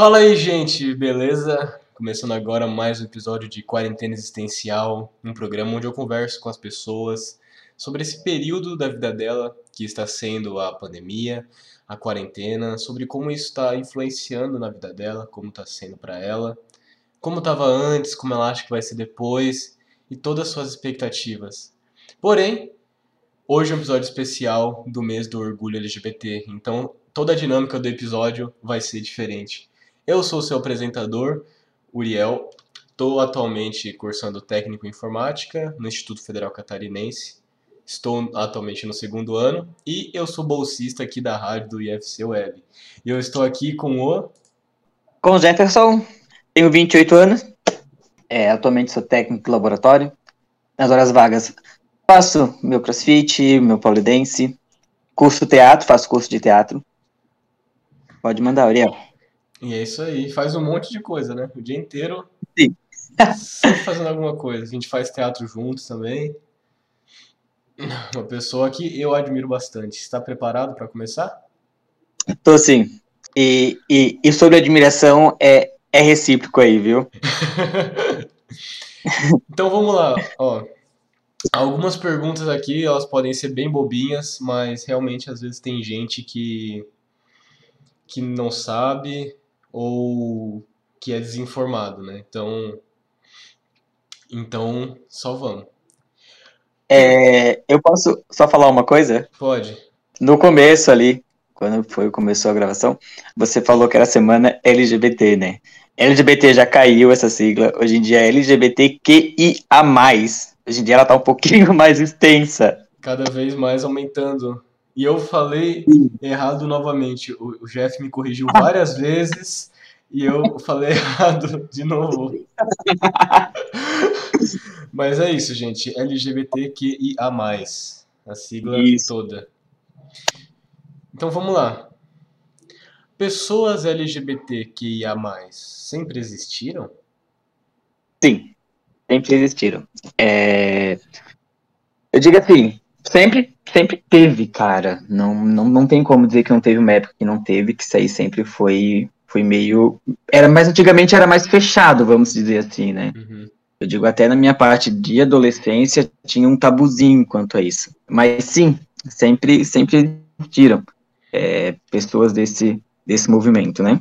Fala aí, gente, beleza? Começando agora mais um episódio de Quarentena Existencial, um programa onde eu converso com as pessoas sobre esse período da vida dela que está sendo a pandemia, a quarentena, sobre como isso está influenciando na vida dela, como está sendo para ela, como estava antes, como ela acha que vai ser depois e todas as suas expectativas. Porém, hoje é um episódio especial do mês do orgulho LGBT, então toda a dinâmica do episódio vai ser diferente. Eu sou seu apresentador, Uriel. Estou atualmente cursando técnico em informática no Instituto Federal Catarinense. Estou atualmente no segundo ano e eu sou bolsista aqui da rádio do IFC Web. E eu estou aqui com o. Com o Jefferson, tenho 28 anos, é, atualmente sou técnico de laboratório. Nas horas vagas faço meu crossfit, meu polidense, curso teatro, faço curso de teatro. Pode mandar, Uriel. E é isso aí, faz um monte de coisa, né? O dia inteiro. Sim. sempre fazendo alguma coisa. A gente faz teatro juntos também. Uma pessoa que eu admiro bastante. Está preparado para começar? Tô sim. E, e, e sobre admiração é, é recíproco aí, viu? então vamos lá, ó. Algumas perguntas aqui, elas podem ser bem bobinhas, mas realmente às vezes tem gente que que não sabe ou que é desinformado, né? Então, então só vamos. É, eu posso só falar uma coisa? Pode. No começo ali, quando foi começou a gravação, você falou que era semana LGBT, né? LGBT já caiu essa sigla, hoje em dia é LGBTQIA+. Hoje em dia ela tá um pouquinho mais extensa. Cada vez mais aumentando e eu falei errado novamente. O, Jeff me corrigiu várias vezes e eu falei errado de novo. Mas é isso, gente. LGBTQIA. A sigla isso. toda. Então vamos lá. Pessoas LGBTQIA sempre existiram? Sim, sempre existiram. É... Eu digo assim, sempre sempre teve, cara. Não, não, não tem como dizer que não teve uma época que não teve, que isso aí sempre foi, foi meio. Era mais antigamente era mais fechado, vamos dizer assim, né? Uhum. Eu digo, até na minha parte de adolescência tinha um tabuzinho quanto a isso. Mas sim, sempre, sempre tiram é, pessoas desse, desse movimento, né?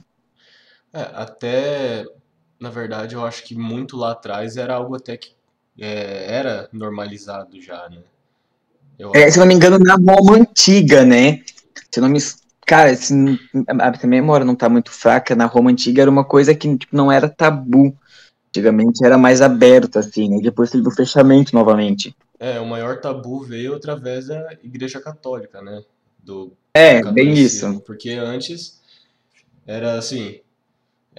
É, até, na verdade, eu acho que muito lá atrás era algo até que é, era normalizado já, né? É, se não me engano, na Roma antiga, né? Se não me. Cara, se a memória não tá muito fraca, na Roma antiga era uma coisa que tipo, não era tabu. Antigamente era mais aberto, assim, né? Depois teve o fechamento novamente. É, o maior tabu veio através da Igreja Católica, né? Do, é, do bem isso. Porque antes era assim,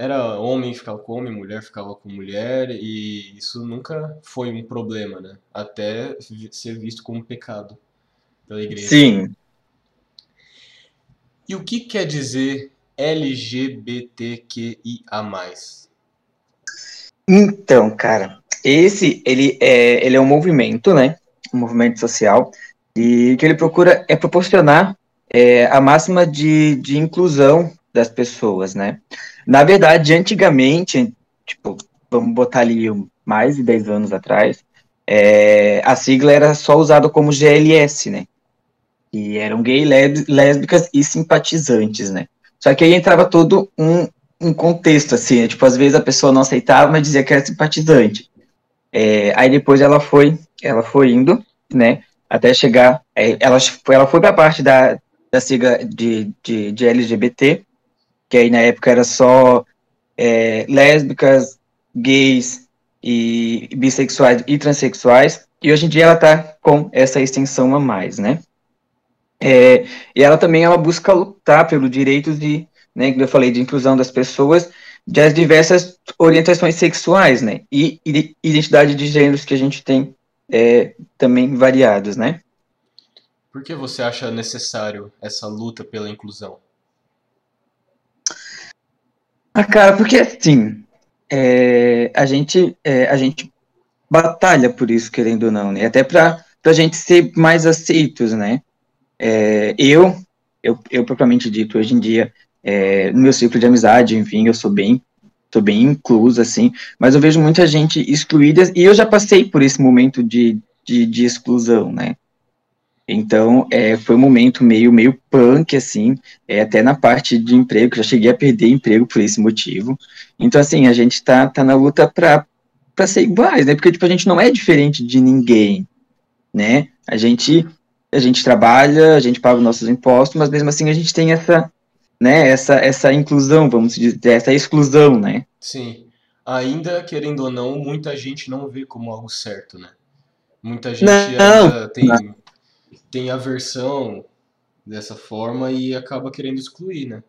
era homem ficava com homem, mulher ficava com mulher, e isso nunca foi um problema, né? Até ser visto como pecado pela igreja. Sim. E o que quer dizer LGBTQIA+. Então, cara, esse ele é, ele é um movimento, né? Um movimento social e que ele procura é proporcionar é, a máxima de, de inclusão das pessoas, né? Na verdade, antigamente, tipo, vamos botar ali mais de 10 anos atrás, é, a sigla era só usada como GLS, né? E eram gay, lésbicas e simpatizantes, né? Só que aí entrava todo um, um contexto, assim, né? tipo, às vezes a pessoa não aceitava, mas dizia que era simpatizante. É, aí depois ela foi, ela foi indo, né, até chegar, é, ela, ela foi para a parte da, da sigla de, de, de LGBT, que aí na época era só é, lésbicas, gays e bissexuais e transexuais, e hoje em dia ela está com essa extensão a mais, né? É, e ela também ela busca lutar pelos direitos de, né, que eu falei, de inclusão das pessoas das diversas orientações sexuais, né, e, e identidade de gêneros que a gente tem é, também variados, né. Por que você acha necessário essa luta pela inclusão? Ah, cara, porque assim, é, a gente é, a gente batalha por isso, querendo ou não, né? Até para a gente ser mais aceitos, né? É, eu, eu, eu propriamente dito, hoje em dia, é, no meu ciclo de amizade, enfim, eu sou bem, sou bem incluso, assim, mas eu vejo muita gente excluída, e eu já passei por esse momento de, de, de exclusão, né? Então, é, foi um momento meio, meio punk, assim, é, até na parte de emprego, já cheguei a perder emprego por esse motivo. Então, assim, a gente tá, tá na luta para ser iguais, né? Porque, tipo, a gente não é diferente de ninguém, né? A gente, a gente trabalha, a gente paga os nossos impostos, mas mesmo assim a gente tem essa, né, essa, essa inclusão, vamos dizer, essa exclusão, né? Sim. Ainda, querendo ou não, muita gente não vê como algo certo, né? Muita gente não, ainda tem... Não tem aversão dessa forma e acaba querendo excluir, né?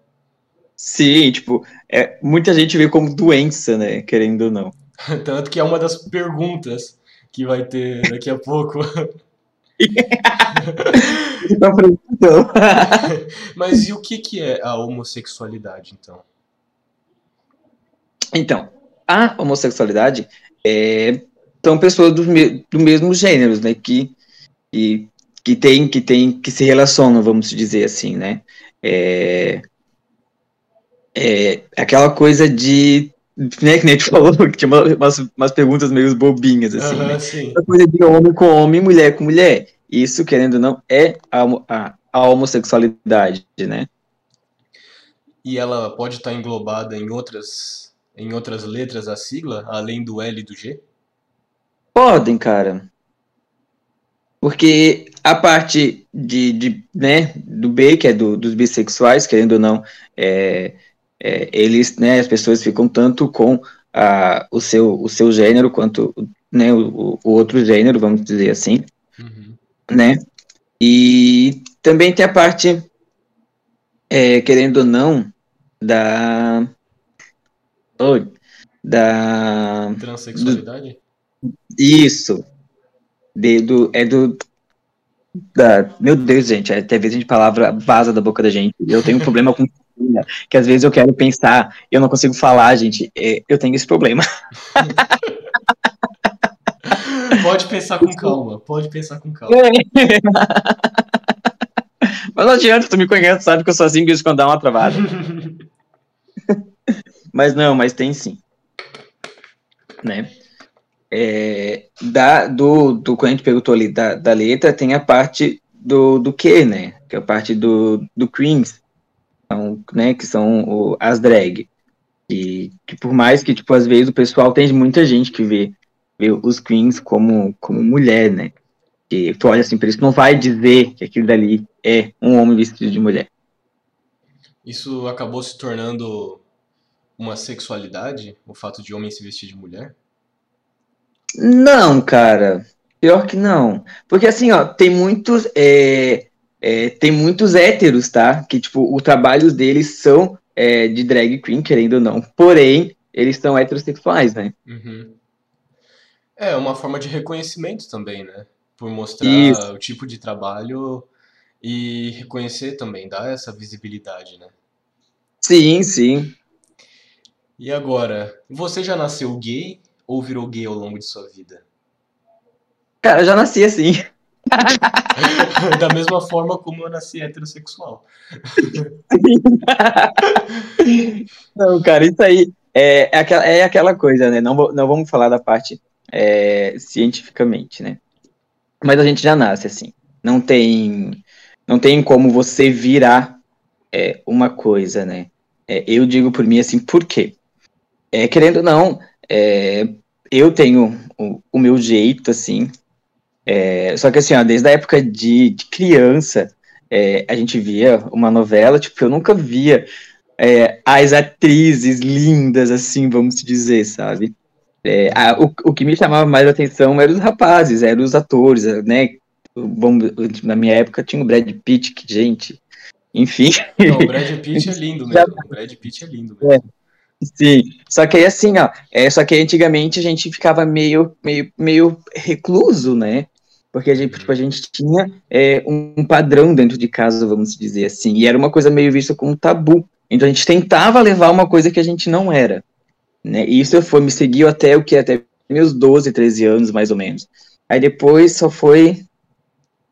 Sim, tipo, é, muita gente vê como doença, né? Querendo ou não. Tanto que é uma das perguntas que vai ter daqui a pouco. Mas e o que, que é a homossexualidade, então? Então, a homossexualidade é, são pessoas do, do mesmo gênero, né? Que, que que tem que tem que se relacionam, vamos dizer assim, né? É, é aquela coisa de né, que nem tu falou, que tinha umas, umas perguntas meio bobinhas, assim, uhum, né? Essa coisa de homem com homem, mulher com mulher. Isso, querendo ou não, é a, a, a homossexualidade, né? E ela pode estar englobada em outras, em outras letras a sigla, além do L e do G? Podem, cara. Porque a parte de, de né, do B, que é do, dos bissexuais, querendo ou não, é, é, eles, né, as pessoas ficam tanto com a, o, seu, o seu gênero quanto né, o, o outro gênero, vamos dizer assim, uhum. né? E também tem a parte, é, querendo ou não, da... Oh, da... Transsexualidade? Do, isso, de, do, é do. Da, meu Deus, gente, até vezes a palavra vaza da boca da gente. Eu tenho um problema com que às vezes eu quero pensar e eu não consigo falar, gente. É, eu tenho esse problema. Pode pensar com calma, pode pensar com calma. Mas não adianta, tu me conhece, sabe que eu sozinho isso quando dá uma travada. mas não, mas tem sim. Né? É, da, do, do, quando a gente perguntou ali da, da letra, tem a parte do, do que, né? Que é a parte do, do Creams, então, né, que são o, as drag. E que por mais que, tipo, às vezes o pessoal tem muita gente que vê, vê os queens como, como mulher, né? Que tu olha assim para isso, não vai dizer que aquilo dali é um homem vestido de mulher. Isso acabou se tornando uma sexualidade, o fato de homem se vestir de mulher? Não, cara. Pior que não. Porque assim, ó, tem muitos. É, é, tem muitos héteros, tá? Que, tipo, o trabalho deles são é, de drag queen, querendo ou não. Porém, eles são heterossexuais, né? Uhum. É uma forma de reconhecimento também, né? Por mostrar Isso. o tipo de trabalho e reconhecer também, dar essa visibilidade, né? Sim, sim. E agora, você já nasceu gay ou virou gay ao longo de sua vida? Cara, eu já nasci assim. da mesma forma como eu nasci heterossexual. não, cara, isso aí é, é, aquela, é aquela coisa, né? Não, não vamos falar da parte é, cientificamente, né? Mas a gente já nasce assim. Não tem, não tem como você virar é, uma coisa, né? É, eu digo por mim assim, por quê? É, querendo ou não, é, eu tenho o, o, meu jeito, assim. É, só que assim, ó, desde a época de, de criança, é, a gente via uma novela, tipo, eu nunca via é, as atrizes lindas, assim, vamos dizer, sabe? É, a, o, o que me chamava mais atenção eram os rapazes, eram os atores, né? Vamos, na minha época tinha o Brad Pitt, que, gente, enfim. Não, o Brad Pitt é lindo mesmo. O Brad Pitt é lindo mesmo. Sim, só que aí assim, ó, é, só que antigamente a gente ficava meio, meio, meio recluso, né? Porque a gente, tipo, a gente tinha é, um padrão dentro de casa, vamos dizer assim, e era uma coisa meio vista como tabu. Então a gente tentava levar uma coisa que a gente não era, né? E isso foi, me seguiu até o que? Até meus 12, 13 anos, mais ou menos. Aí depois só foi,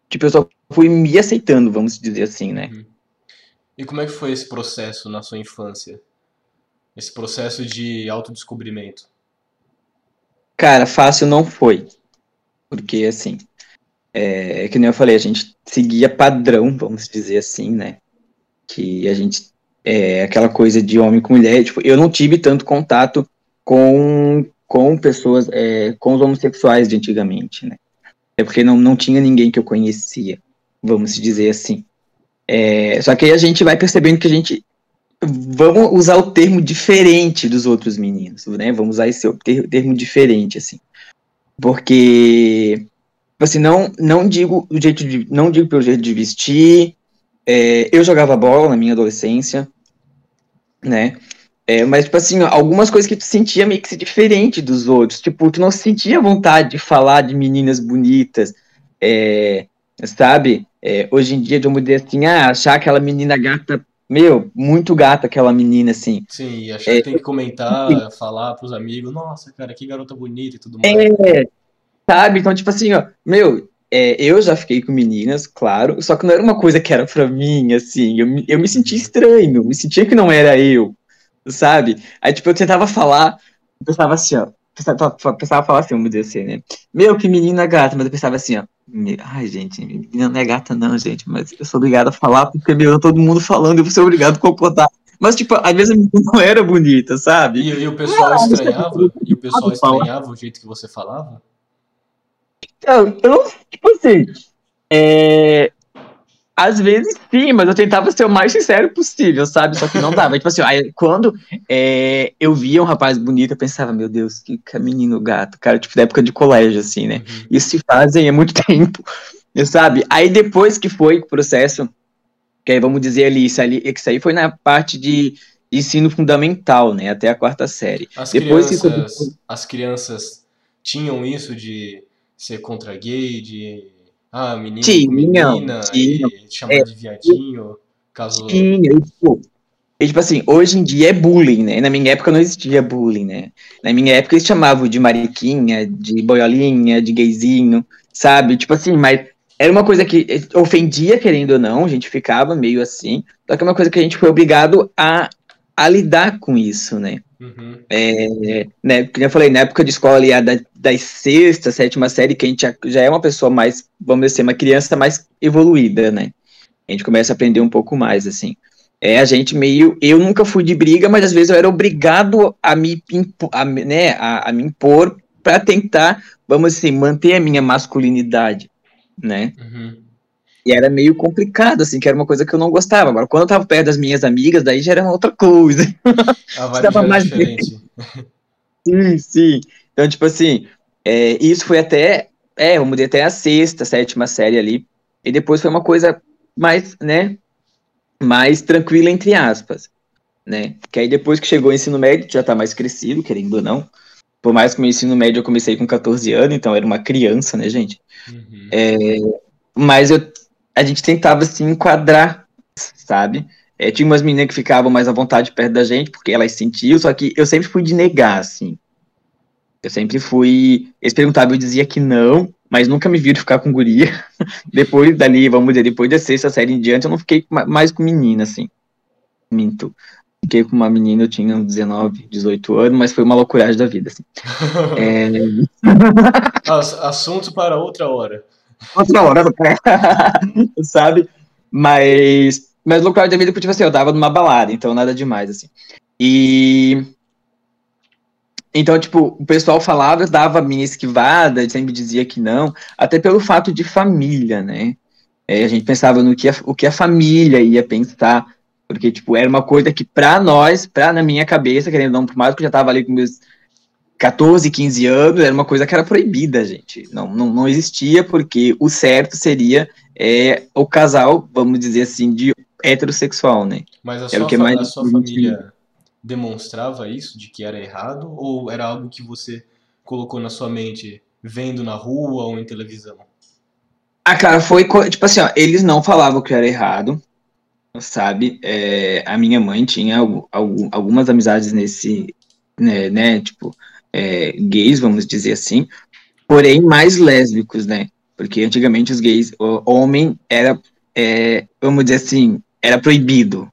tipo, eu só fui me aceitando, vamos dizer assim, né? Uhum. E como é que foi esse processo na sua infância? Esse processo de autodescobrimento? Cara, fácil não foi. Porque, assim, é, que nem eu falei, a gente seguia padrão, vamos dizer assim, né? Que a gente, é aquela coisa de homem com mulher, tipo, eu não tive tanto contato com, com pessoas, é, com os homossexuais de antigamente, né? É porque não, não tinha ninguém que eu conhecia, vamos dizer assim. É, só que aí a gente vai percebendo que a gente. Vamos usar o termo diferente dos outros meninos, né? Vamos usar esse termo diferente, assim. Porque assim, não, não digo o jeito de, não digo pelo jeito de vestir. É, eu jogava bola na minha adolescência, né? É, mas, tipo assim, algumas coisas que tu sentia meio que se diferente dos outros. Tipo, tu não sentia vontade de falar de meninas bonitas, é, sabe? É, hoje em dia, de uma dizer assim, ah, achar aquela menina gata, meu, muito gata aquela menina, assim. Sim, e achar que tem que comentar, sim. falar pros amigos, nossa, cara, que garota bonita e tudo mais. É, Sabe? Então, tipo assim, ó, meu, é, eu já fiquei com meninas, claro, só que não era uma coisa que era pra mim, assim, eu, eu me sentia estranho, me sentia que não era eu, sabe? Aí, tipo, eu tentava falar, eu pensava assim, ó, pensava, pensava falar assim, vamos dizer assim, né? Meu, que menina gata, mas eu pensava assim, ó, ai, gente, menina não é gata não, gente, mas eu sou obrigado a falar porque, meu, todo mundo falando, eu vou ser obrigado a concordar. Mas, tipo, às vezes a menina não era bonita, sabe? E, e o pessoal ah, estranhava? E o pessoal estranhava o jeito que você falava? Então, eu, tipo assim, é, às vezes sim, mas eu tentava ser o mais sincero possível, sabe? Só que não dava. tipo assim, aí, quando é, eu via um rapaz bonito, eu pensava, meu Deus, que, menino gato, cara, tipo, da época de colégio, assim, né? Uhum. Isso se fazem há muito tempo, sabe? Aí depois que foi o processo, que aí vamos dizer ali, isso, ali, isso aí foi na parte de ensino fundamental, né? Até a quarta série. As depois crianças, que... as crianças tinham isso de ser contra gay, de ah, menino tinha, menina, tinha. chamar é, de viadinho, caso... Tinha, e, tipo, e, tipo assim, hoje em dia é bullying, né? Na minha época não existia bullying, né? Na minha época eles chamavam de mariquinha, de boiolinha, de gayzinho, sabe? Tipo assim, mas era uma coisa que ofendia, querendo ou não, a gente ficava meio assim, só que é uma coisa que a gente foi obrigado a, a lidar com isso, né? Uhum. É, né, como eu falei, na época de escola ali, da, das sexta, sétima série, que a gente já, já, é uma pessoa mais, vamos dizer, uma criança mais evoluída, né? A gente começa a aprender um pouco mais, assim. É, a gente meio. Eu nunca fui de briga, mas às vezes eu era obrigado a me, a, né, a, a me impor para tentar, vamos assim, manter a minha masculinidade, né? Uhum. E era meio complicado, assim, que era uma coisa que eu não gostava. Agora, quando eu tava perto das minhas amigas, daí já era uma outra coisa. A vibe mais diferente. sim, sim. Então, tipo assim, é, isso foi até, é, eu mudei até a sexta, sétima série ali, e depois foi uma coisa mais, né, mais tranquila, entre aspas, né, que aí depois que chegou o ensino médio, já tá mais crescido, querendo ou não, por mais que o meu ensino médio eu comecei com 14 anos, então era uma criança, né, gente, uhum. é, mas eu a gente tentava se enquadrar, sabe? É, tinha umas meninas que ficavam mais à vontade perto da gente, porque elas sentiam, só que eu sempre fui de negar, assim. Eu sempre fui. Eles perguntavam, eu dizia que não, mas nunca me viram ficar com guria. depois dali, vamos dizer, depois da sexta série em diante, eu não fiquei mais com menina, assim. Minto. Fiquei com uma menina, eu tinha 19, 18 anos, mas foi uma loucuragem da vida, assim. é... Assunto para outra hora outra hora, sabe? Mas, mas local da vida, tipo assim, eu tava numa balada, então nada demais, assim. E. Então, tipo, o pessoal falava, dava a minha esquivada, sempre dizia que não, até pelo fato de família, né? É, a gente pensava no que a, o que a família ia pensar, porque, tipo, era uma coisa que pra nós, pra na minha cabeça, querendo não, por mais que eu já tava ali com meus 14, 15 anos era uma coisa que era proibida, gente. Não, não, não existia, porque o certo seria é, o casal, vamos dizer assim, de heterossexual, né? Mas a sua, que mais a sua família demonstrava isso, de que era errado, ou era algo que você colocou na sua mente vendo na rua ou em televisão? Ah, cara, foi tipo assim, ó, eles não falavam que era errado, sabe? É, a minha mãe tinha algumas amizades nesse, né, né, tipo, é, gays, vamos dizer assim, porém mais lésbicos, né? Porque antigamente os gays, o homem era, é, vamos dizer assim, era proibido.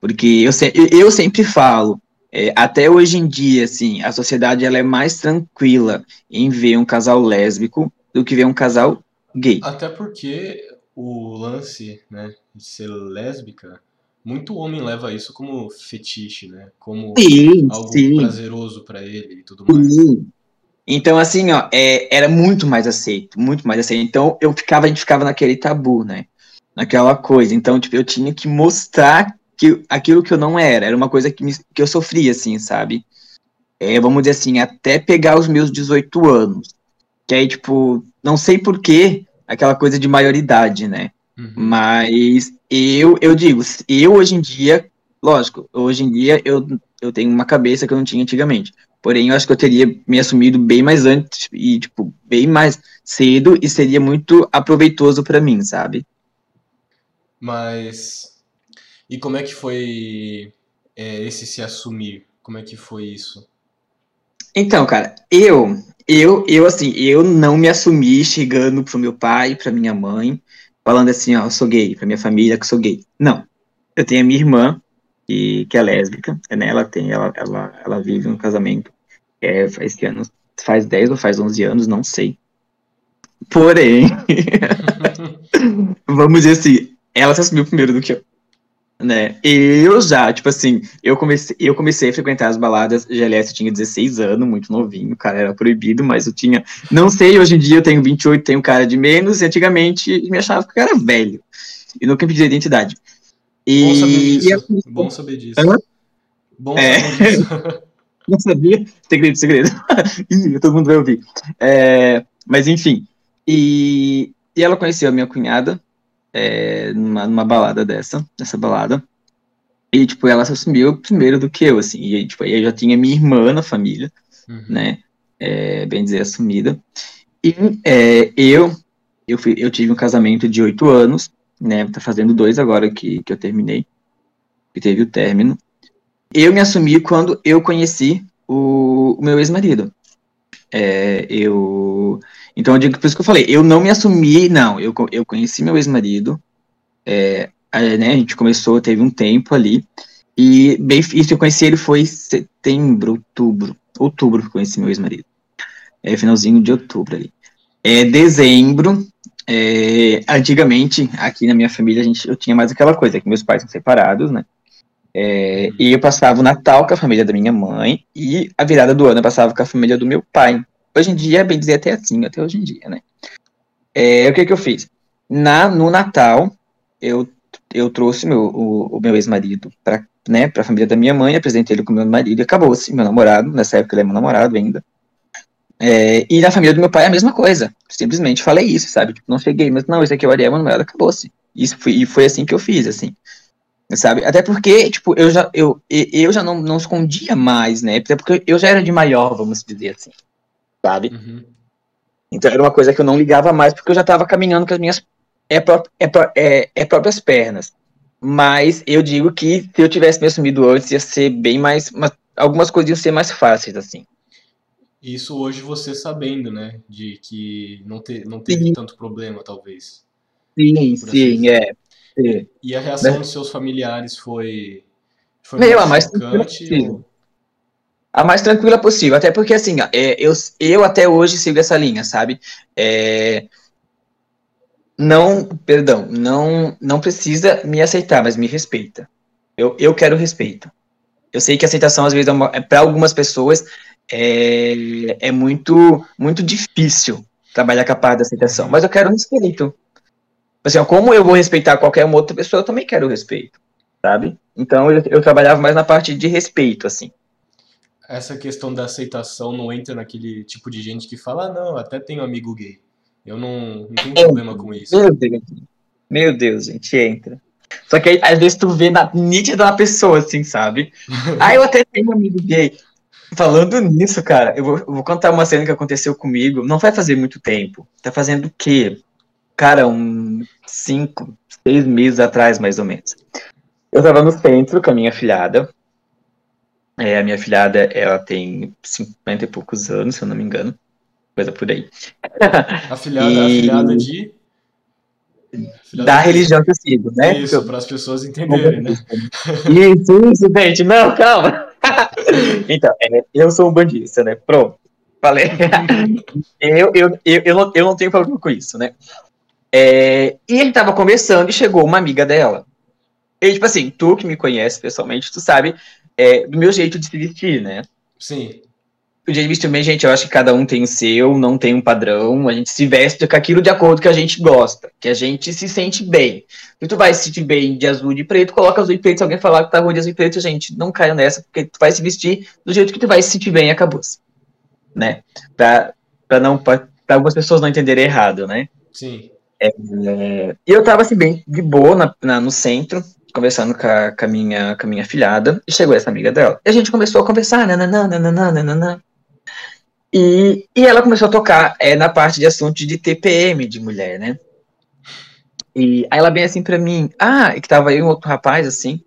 Porque eu, se, eu sempre falo, é, até hoje em dia, assim, a sociedade ela é mais tranquila em ver um casal lésbico do que ver um casal gay. Até porque o lance, né, de ser lésbica, muito homem leva isso como fetiche, né? Como sim, algo sim. prazeroso para ele e tudo mais. Sim. Então, assim, ó, é, era muito mais aceito, muito mais aceito. Então, eu ficava, a gente ficava naquele tabu, né? Naquela coisa. Então, tipo, eu tinha que mostrar que aquilo que eu não era, era uma coisa que, me, que eu sofria, assim, sabe? É, vamos dizer assim, até pegar os meus 18 anos. Que aí, tipo, não sei porquê, aquela coisa de maioridade, né? Uhum. Mas eu, eu digo, eu hoje em dia, lógico, hoje em dia eu, eu tenho uma cabeça que eu não tinha antigamente. Porém, eu acho que eu teria me assumido bem mais antes e, tipo, bem mais cedo e seria muito aproveitoso para mim, sabe? Mas. E como é que foi é, esse se assumir? Como é que foi isso? Então, cara, eu, eu, eu, assim, eu não me assumi chegando pro meu pai, pra minha mãe, falando assim, ó, eu sou gay, pra minha família que sou gay. Não. Eu tenho a minha irmã, que, que é lésbica, né? Ela tem, ela, ela, ela vive um casamento é, faz que anos? Faz 10 ou faz 11 anos, não sei. Porém, vamos dizer assim, ela se assumiu primeiro do que eu. Né? Eu já, tipo assim, eu comecei, eu comecei a frequentar as baladas, GLS eu tinha 16 anos, muito novinho, cara, era proibido, mas eu tinha, não sei, hoje em dia eu tenho 28, tenho cara de menos, e antigamente me achava que eu era velho, e nunca pedi identidade. E, Bom saber disso. Eu... Bom saber disso. Hã? Bom é. saber disso. Não sabia? Segredo, segredo. Ih, todo mundo vai ouvir. É, mas enfim. E, e ela conheceu a minha cunhada é, numa, numa balada dessa, nessa balada. E, tipo, ela se assumiu primeiro do que eu, assim. E, tipo, eu já tinha minha irmã na família, uhum. né? É, bem dizer, assumida. E é, eu, eu, fui, eu tive um casamento de oito anos, né? Tá fazendo dois agora que, que eu terminei, que teve o término. Eu me assumi quando eu conheci o, o meu ex-marido. É, eu. Então, eu digo, por isso que eu falei, eu não me assumi, não. Eu, eu conheci meu ex-marido, é, né, a gente começou, teve um tempo ali, e bem, isso eu conheci ele foi setembro, outubro, outubro que conheci meu ex-marido. É, finalzinho de outubro ali. É, dezembro, é, antigamente, aqui na minha família, a gente, eu tinha mais aquela coisa, que meus pais são separados, né, é, e eu passava o Natal com a família da minha mãe e a virada do ano eu passava com a família do meu pai. Hoje em dia, bem dizer, até assim, até hoje em dia, né? É, o que que eu fiz? Na, no Natal, eu, eu trouxe meu, o, o meu ex-marido para né, a família da minha mãe, apresentei ele com meu marido e acabou-se, meu namorado, nessa época ele é meu namorado ainda. É, e na família do meu pai a mesma coisa. Simplesmente falei isso, sabe? Tipo, não cheguei, mas não, esse aqui é o Ariel, meu namorado, acabou-se. Isso foi, e foi assim que eu fiz, assim sabe? Até porque, tipo, eu já, eu, eu já não, não escondia mais, né? Até porque eu já era de maior, vamos dizer assim, sabe? Uhum. Então era uma coisa que eu não ligava mais, porque eu já estava caminhando com as minhas é, é, é, é, próprias pernas. Mas eu digo que se eu tivesse me assumido antes, ia ser bem mais. Mas algumas coisas iam ser mais fáceis, assim. Isso hoje você sabendo, né? De que não, te, não teve sim. tanto problema, talvez. Sim, sim, assim. É. E a reação dos seus familiares foi. foi Meu, a mais tranquila possível. A mais tranquila possível. Até porque, assim, é, eu, eu até hoje sigo essa linha, sabe? É, não, perdão, não, não precisa me aceitar, mas me respeita. Eu, eu quero respeito. Eu sei que aceitação, às vezes, é, é para algumas pessoas, é, é muito, muito difícil trabalhar com a parte da aceitação, mas eu quero respeito. Assim, como eu vou respeitar qualquer outra pessoa, eu também quero respeito, sabe? Então eu, eu trabalhava mais na parte de respeito, assim. Essa questão da aceitação não entra naquele tipo de gente que fala, ah, não, até tenho amigo gay. Eu não, não tenho problema com isso. Meu Deus. Meu Deus, gente, entra. Só que aí, às vezes tu vê na nítida da pessoa, assim, sabe? ah, eu até tenho um amigo gay. Falando nisso, cara, eu vou, eu vou, contar uma cena que aconteceu comigo. Não vai fazer muito tempo. Tá fazendo o quê? cara, uns cinco, seis meses atrás, mais ou menos. Eu tava no centro com a minha filhada. É, a minha filhada, ela tem 50 e poucos anos, se eu não me engano. Coisa por aí. A filhada, e... a filhada de? da, da religião que eu sigo, né? Isso, para as pessoas entenderem, né? Isso, isso, gente. Não, calma. então, é, eu sou um bandista, né? Pronto. Falei. eu, eu, eu, eu, não, eu não tenho problema com isso, né? É, e ele tava conversando e chegou uma amiga dela. E, tipo assim, tu que me conhece pessoalmente, tu sabe é, do meu jeito de se vestir, né? Sim. O jeito de vestir também, gente, eu acho que cada um tem o seu, não tem um padrão. A gente se veste com aquilo de acordo que a gente gosta, que a gente se sente bem. Se tu vai se sentir bem de azul e de preto, coloca azul e preto. Se alguém falar que tá ruim de azul e preto, gente, não caia nessa, porque tu vai se vestir do jeito que tu vai se sentir bem e acabou. Né? Pra, pra, não, pra, pra algumas pessoas não entenderem errado, né? Sim. É, e eu tava assim, bem de boa na, na, no centro, conversando com a, com, a minha, com a minha filhada, e chegou essa amiga dela. E a gente começou a conversar, nananã, nananã, nananã. E, e ela começou a tocar é, na parte de assuntos de TPM de mulher, né? E aí ela bem assim pra mim, ah, que tava aí um outro rapaz, assim,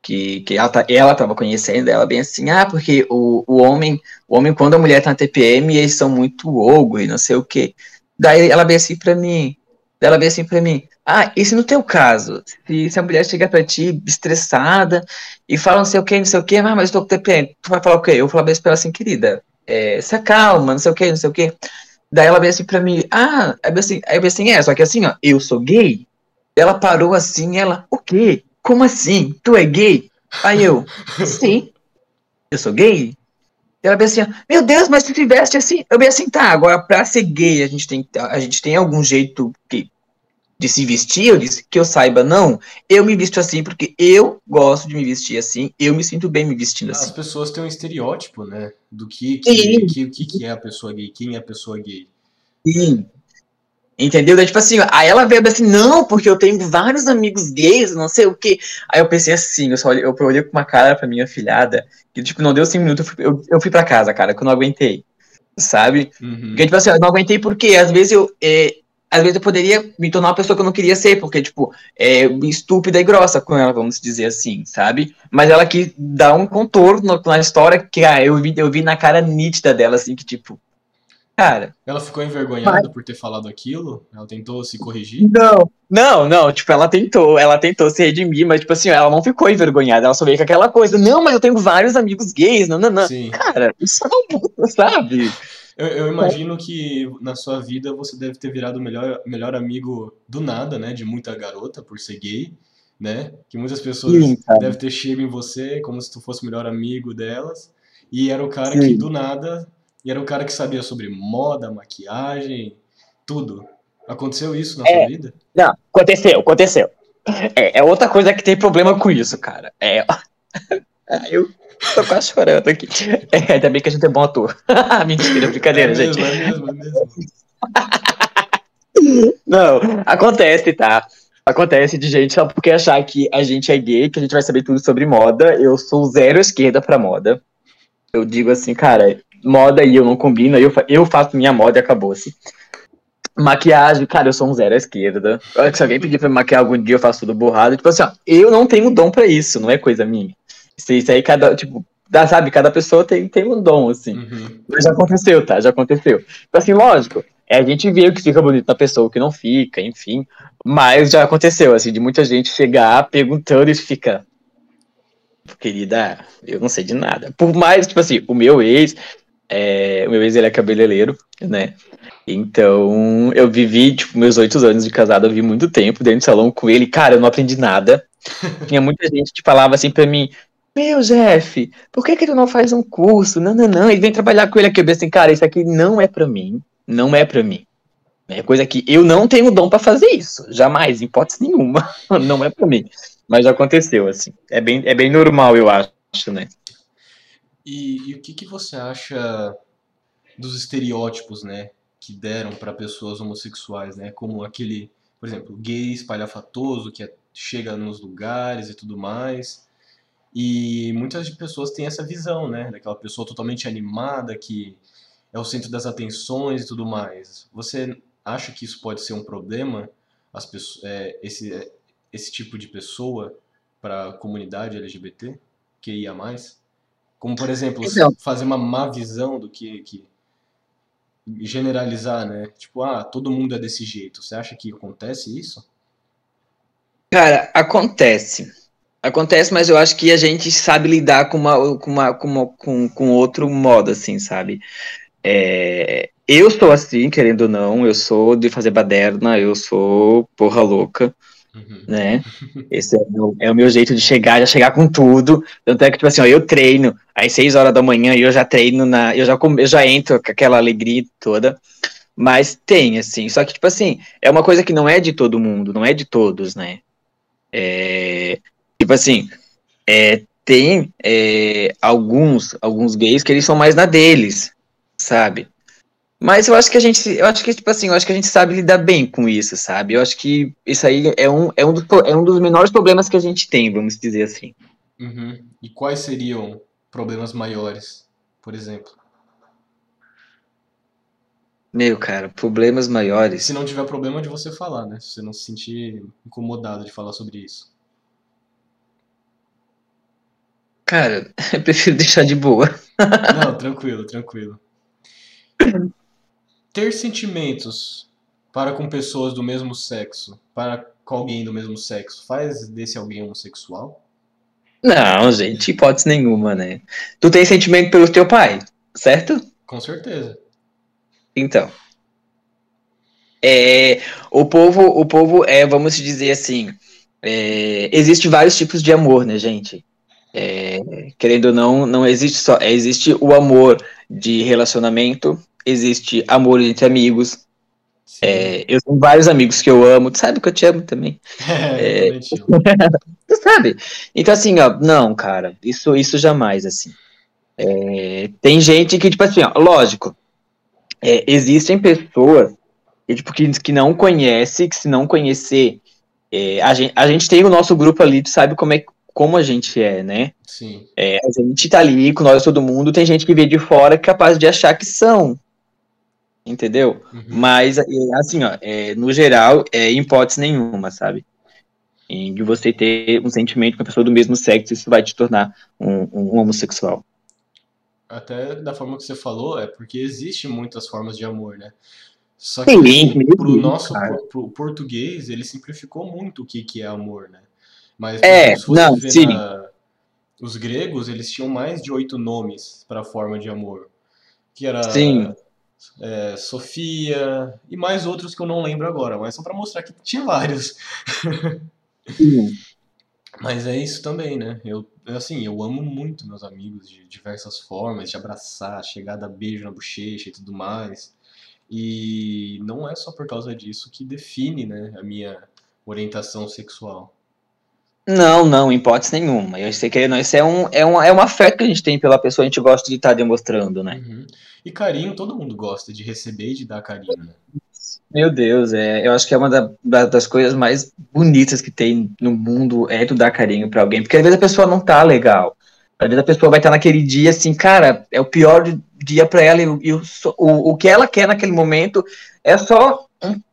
que, que ela, tá, ela tava conhecendo, ela bem assim, ah, porque o, o homem, o homem, quando a mulher tá na TPM, eles são muito ogro e não sei o quê. Daí ela bem assim pra mim, ela bem assim pra mim, ah, e se no teu caso, se, se a mulher chega pra ti estressada e fala não sei o que, não sei o que, ah, mas eu tô com TPM, tu vai falar o quê? Eu falar bem pra ela assim, querida, é, se acalma, não sei o que, não sei o que. Daí ela veio assim pra mim, ah, aí eu assim, aí eu assim, é, só que assim, ó, eu sou gay. Ela parou assim, ela, o quê? Como assim? Tu é gay? Aí eu, sim, eu sou gay. Ela bem assim, meu Deus, mas tu te veste assim. Eu bem assim, tá, agora pra ser gay, a gente tem, a gente tem algum jeito que de se vestir, eu disse que eu saiba, não. Eu me visto assim porque eu gosto de me vestir assim, eu me sinto bem me vestindo assim. As pessoas têm um estereótipo, né? Do que, que, que, que, que é a pessoa gay, quem é a pessoa gay. Sim. Entendeu? Daí, tipo assim, aí ela veio assim, não, porque eu tenho vários amigos gays, não sei o quê. Aí eu pensei assim, eu só olhei, eu olhei com uma cara pra minha filhada, que, tipo, não deu cinco minutos, eu fui, eu, eu fui pra casa, cara, que eu não aguentei. Sabe? Uhum. Porque, tipo assim, eu não aguentei porque, às vezes, eu, é, às vezes eu poderia me tornar uma pessoa que eu não queria ser, porque, tipo, é estúpida e grossa com ela, vamos dizer assim, sabe? Mas ela quis dar um contorno na história que ah, eu, vi, eu vi na cara nítida dela, assim, que, tipo, cara. Ela ficou envergonhada mas... por ter falado aquilo? Ela tentou se corrigir? Não, não, não, tipo, ela tentou, ela tentou se redimir, mas, tipo assim, ela não ficou envergonhada, ela só veio com aquela coisa, não, mas eu tenho vários amigos gays, não, não, não. Sim. Cara, isso não, sabe? Eu, eu, imagino que na sua vida você deve ter virado o melhor, melhor amigo do nada, né? De muita garota, por ser gay, né? Que muitas pessoas Sim, devem ter chego em você como se tu fosse o melhor amigo delas. E era o cara Sim. que do nada. E era o cara que sabia sobre moda, maquiagem, tudo. Aconteceu isso na é, sua vida? Não, aconteceu, aconteceu. É, é outra coisa que tem problema com isso, cara. É. eu Tô quase chorando aqui. É, ainda bem que a gente é bom ator. Mentira, brincadeira, é gente. Mesmo, é mesmo, é mesmo. Não, acontece, tá? Acontece de gente só porque achar que a gente é gay, que a gente vai saber tudo sobre moda. Eu sou zero esquerda pra moda. Eu digo assim, cara, moda e eu não combino, eu, eu faço minha moda e acabou-se. Maquiagem, cara, eu sou um zero à esquerda. Se alguém pedir pra me maquiar algum dia, eu faço tudo borrado. Tipo assim, ó, eu não tenho dom pra isso, não é coisa minha. Isso aí, cada, tipo, dá, sabe, cada pessoa tem, tem um dom, assim. Uhum. Mas já aconteceu, tá? Já aconteceu. Então, assim, lógico, é, a gente vê o que fica bonito na pessoa, o que não fica, enfim. Mas já aconteceu, assim, de muita gente chegar perguntando e fica. Querida, eu não sei de nada. Por mais, tipo assim, o meu ex, é, o meu ex ele é cabeleireiro, né? Então, eu vivi, tipo, meus oito anos de casado, eu vi muito tempo dentro do salão com ele. Cara, eu não aprendi nada. Tinha muita gente que falava assim pra mim, meu, Jeff, por que que tu não faz um curso? Não, não, não. Ele vem trabalhar com ele aqui. Eu pensei, assim, cara, isso aqui não é para mim. Não é para mim. É coisa que eu não tenho dom para fazer isso. Jamais, em hipótese nenhuma. não é para mim. Mas já aconteceu, assim. É bem, é bem normal, eu acho, né? E, e o que, que você acha dos estereótipos, né? Que deram para pessoas homossexuais, né? Como aquele, por exemplo, gay espalhafatoso que é, chega nos lugares e tudo mais e muitas pessoas têm essa visão, né? Daquela pessoa totalmente animada, que é o centro das atenções e tudo mais. Você acha que isso pode ser um problema? As pessoas, é, esse, é, esse tipo de pessoa para a comunidade LGBT que ia mais? Como, por exemplo, então, fazer uma má visão do que, que generalizar, né? Tipo, ah, todo mundo é desse jeito. Você acha que acontece isso? Cara, acontece. Acontece, mas eu acho que a gente sabe lidar com, uma, com, uma, com, uma, com, com outro modo, assim, sabe? É, eu sou assim, querendo ou não, eu sou de fazer baderna, eu sou porra louca, uhum. né? Esse é o, meu, é o, meu, jeito de chegar, já chegar com tudo. Tanto é que, tipo assim, ó, eu treino às 6 horas da manhã e eu já treino na. Eu já, eu já entro com aquela alegria toda. Mas tem, assim. Só que, tipo assim, é uma coisa que não é de todo mundo, não é de todos, né? É, tipo assim, é, tem é, alguns, alguns gays que eles são mais na deles, sabe? Mas eu acho que a gente, eu acho que, tipo assim, eu acho que a gente sabe lidar bem com isso, sabe? Eu acho que isso aí é um, é um, dos, é um dos menores problemas que a gente tem, vamos dizer assim. Uhum. E quais seriam problemas maiores, por exemplo? Meu, cara, problemas maiores. Se não tiver problema de você falar, né? Se você não se sentir incomodado de falar sobre isso. Cara, eu prefiro deixar de boa. Não, tranquilo, tranquilo. Ter sentimentos para com pessoas do mesmo sexo, para com alguém do mesmo sexo, faz desse alguém homossexual? Não, gente, hipótese nenhuma, né? Tu tem sentimento pelo teu pai, certo? Com certeza. Então. É, o povo, o povo é, vamos dizer assim, é, existe vários tipos de amor, né, gente? É, querendo ou não, não existe só, existe o amor de relacionamento, existe amor entre amigos. É, eu tenho vários amigos que eu amo, tu sabe que eu te amo também. É, é tu sabe? Então, assim, ó, não, cara, isso, isso jamais, assim. É, tem gente que, tipo assim, ó, lógico, é, existem pessoas que, tipo, que, que não conhece, que se não conhecer, é, a, gente, a gente tem o nosso grupo ali, tu sabe como é como a gente é, né? Sim. É, a gente tá ali com nós, todo mundo, tem gente que vê de fora que é capaz de achar que são. Entendeu? Uhum. Mas, assim, ó, é, no geral, é hipótese nenhuma, sabe? Em de você ter um sentimento com a pessoa do mesmo sexo, isso vai te tornar um, um homossexual. Até da forma que você falou, é porque existe muitas formas de amor, né? Só que Sim, pro nosso pro, português, ele simplificou muito o que, que é amor, né? Mas é, se não, sim. Na, os gregos, eles tinham mais de oito nomes para a forma de amor. Que era sim. É, Sofia e mais outros que eu não lembro agora, mas só para mostrar que tinha vários. Sim. Mas é isso também, né? Eu, assim, eu amo muito meus amigos de diversas formas, de abraçar, chegar, dar beijo na bochecha e tudo mais. E não é só por causa disso que define, né, a minha orientação sexual. Não, não, em hipótese nenhuma. Eu sei que não, isso é, um, é, uma, é uma fé que a gente tem pela pessoa, a gente gosta de estar tá demonstrando, né? Uhum. E carinho, todo mundo gosta de receber e de dar carinho, né? Meu Deus, é, eu acho que é uma da, das coisas mais bonitas que tem no mundo é tu dar carinho para alguém, porque às vezes a pessoa não tá legal. Às vezes a pessoa vai estar tá naquele dia assim, cara, é o pior dia para ela e, e o, o, o que ela quer naquele momento é só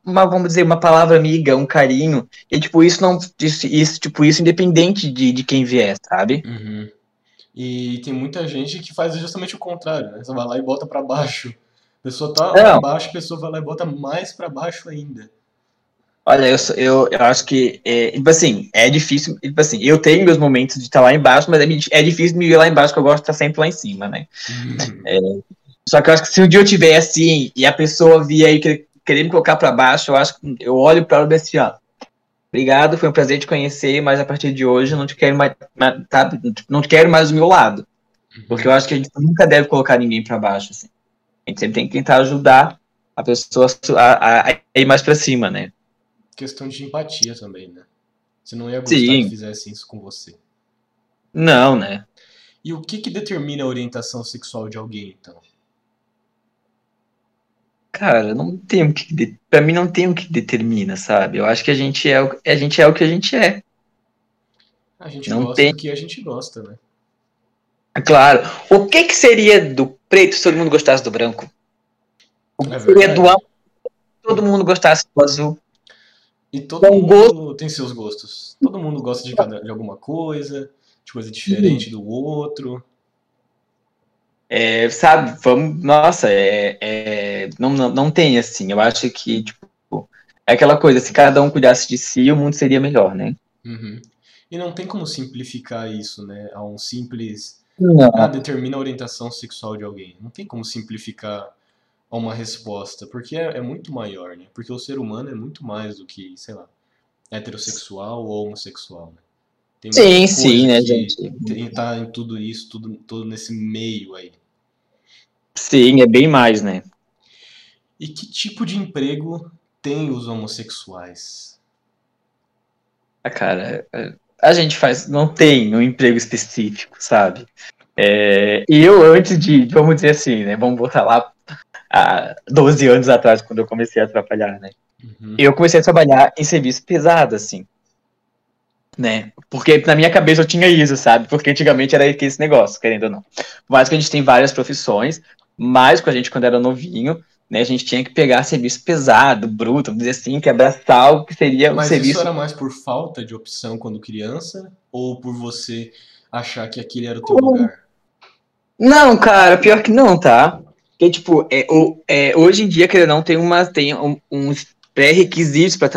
uma, vamos dizer, uma palavra amiga, um carinho. E, tipo, isso não. Isso, isso tipo, isso independente de, de quem vier, sabe? Uhum. E tem muita gente que faz justamente o contrário, né? Você vai lá e bota para baixo. A pessoa tá pra baixo, a pessoa vai lá e bota mais para baixo ainda. Olha, eu, eu, eu acho que, é, tipo assim, é difícil, tipo assim, eu tenho meus momentos de estar lá embaixo, mas é, é difícil me ir lá embaixo, que eu gosto de estar sempre lá em cima, né? Uhum. É, só que eu acho que se um dia eu tiver assim, e a pessoa vir aí querer me colocar para baixo, eu acho que eu olho para ela e assim, ó, obrigado, foi um prazer te conhecer, mas a partir de hoje eu não te quero mais, tá, não te quero mais do meu lado. Porque eu acho que a gente nunca deve colocar ninguém para baixo, assim. A gente sempre tem que tentar ajudar a pessoa a, a ir mais para cima, né? Questão de empatia também, né? Você não ia gostar Sim. que fizesse isso com você. Não, né? E o que, que determina a orientação sexual de alguém, então? Cara, não tem o que. Pra mim não tem o que determina, sabe? Eu acho que a gente é o, a gente é o que a gente é. A gente não gosta tem... do que a gente gosta, né? Claro. O que que seria do preto se todo mundo gostasse do branco? O que é seria do azul se todo mundo gostasse do azul? E todo mundo gosto... tem seus gostos. Todo mundo gosta de, cada, de alguma coisa, de coisa diferente do outro. É, sabe, vamos, nossa, é, é, não, não, não tem assim, eu acho que, tipo, é aquela coisa, se cada um cuidasse de si, o mundo seria melhor, né? Uhum. E não tem como simplificar isso, né, a um simples, Não. ah, determina a orientação sexual de alguém. Não tem como simplificar a uma resposta, porque é, é muito maior, né, porque o ser humano é muito mais do que, sei lá, heterossexual ou homossexual, né. Tem Sim, sim, né, gente? tem- tá em tudo isso, tudo, tudo nesse meio aí. Sim, é bem mais, né? E que tipo de emprego tem os homossexuais? Ah, cara, a gente faz, não tem um emprego específico, sabe? É, eu, antes de, vamos dizer assim, né? Vamos botar lá há 12 anos atrás, quando eu comecei a trabalhar, né? Uhum. Eu comecei a trabalhar em serviço pesado, assim. Né? Porque na minha cabeça eu tinha isso, sabe? Porque antigamente era esse negócio, querendo ou não. Mais que a gente tem várias profissões, mas com a gente, quando era novinho, né, a gente tinha que pegar serviço pesado, bruto, dizer assim, que abraçar algo que seria um Mas serviço. isso era mais por falta de opção quando criança ou por você achar que aquele era o teu lugar? Não, cara, pior que não, tá? Porque, tipo, é, o- é, hoje em dia, querendo ou não, tem, uma, tem um- uns pré-requisitos para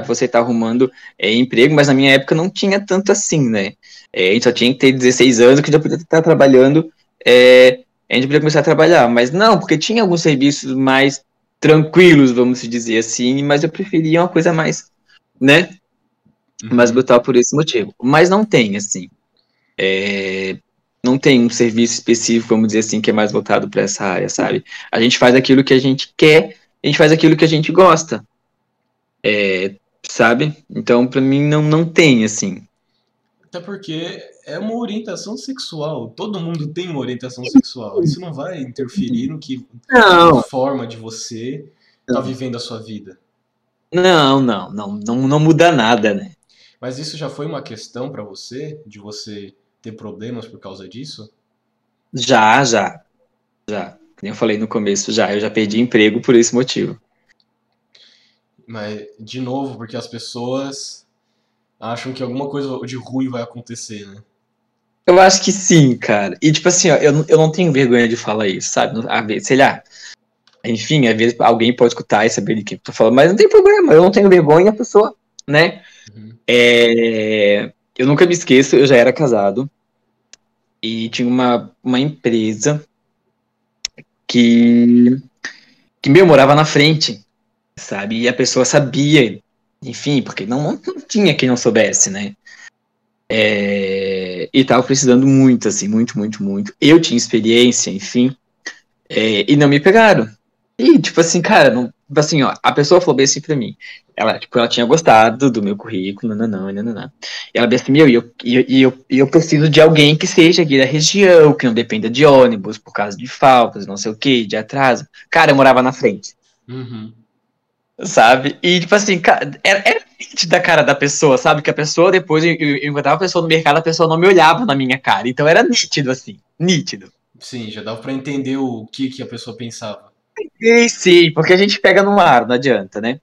você estar arrumando é, emprego, mas na minha época não tinha tanto assim, né? É, a gente só tinha que ter 16 anos que já podia estar trabalhando, é, a gente podia começar a trabalhar, mas não, porque tinha alguns serviços mais tranquilos, vamos dizer assim, mas eu preferia uma coisa mais, né? Uhum. mais brutal por esse motivo. Mas não tem, assim. É, não tem um serviço específico, vamos dizer assim, que é mais voltado para essa área, sabe? A gente faz aquilo que a gente quer, a gente faz aquilo que a gente gosta. É, sabe? Então, para mim, não, não tem, assim. Até porque é uma orientação sexual. Todo mundo tem uma orientação sexual. Isso não vai interferir no que Não, forma de você tá vivendo a sua vida. não, não, não, não, não muda nada, né? Mas isso já foi uma questão pra você de você ter problemas por causa disso? Já, já, já. Como eu falei no começo, já. Eu já perdi emprego por esse motivo. Mas de novo, porque as pessoas acham que alguma coisa de ruim vai acontecer, né? Eu acho que sim, cara. E tipo assim, ó, eu, não- eu não tenho vergonha de falar isso, sabe? Às vezes, sei lá. Enfim, às vezes alguém pode escutar e saber de quem eu tô falando, mas não tem problema, eu não tenho vergonha, a pessoa, né? Uhum. É, eu nunca me esqueço, eu já era casado e tinha uma, uma empresa que, que meu, morava na frente, sabe? E a pessoa sabia, enfim, porque não, não tinha quem não soubesse, né? É, e tava precisando muito, assim, muito, muito, muito. Eu tinha experiência, enfim, é, e não me pegaram. E, tipo assim, cara, não, assim, ó, a pessoa falou bem assim pra mim. Ela, tipo, ela tinha gostado do meu currículo, nananã, nananã. E ela disse assim, meu, eu, e eu, e eu, e eu preciso de alguém que seja aqui da região, que não dependa de ônibus, por causa de faltas, não sei o que, de atraso. Cara, eu morava na frente Uhum. Sabe? E, tipo assim, era, era nítida a cara da pessoa, sabe? Que a pessoa, depois, eu, eu encontrava a pessoa no mercado, a pessoa não me olhava na minha cara. Então era nítido, assim, nítido. Sim, já dava pra entender o que, que a pessoa pensava. Sim, sim, porque a gente pega no ar, não adianta, né?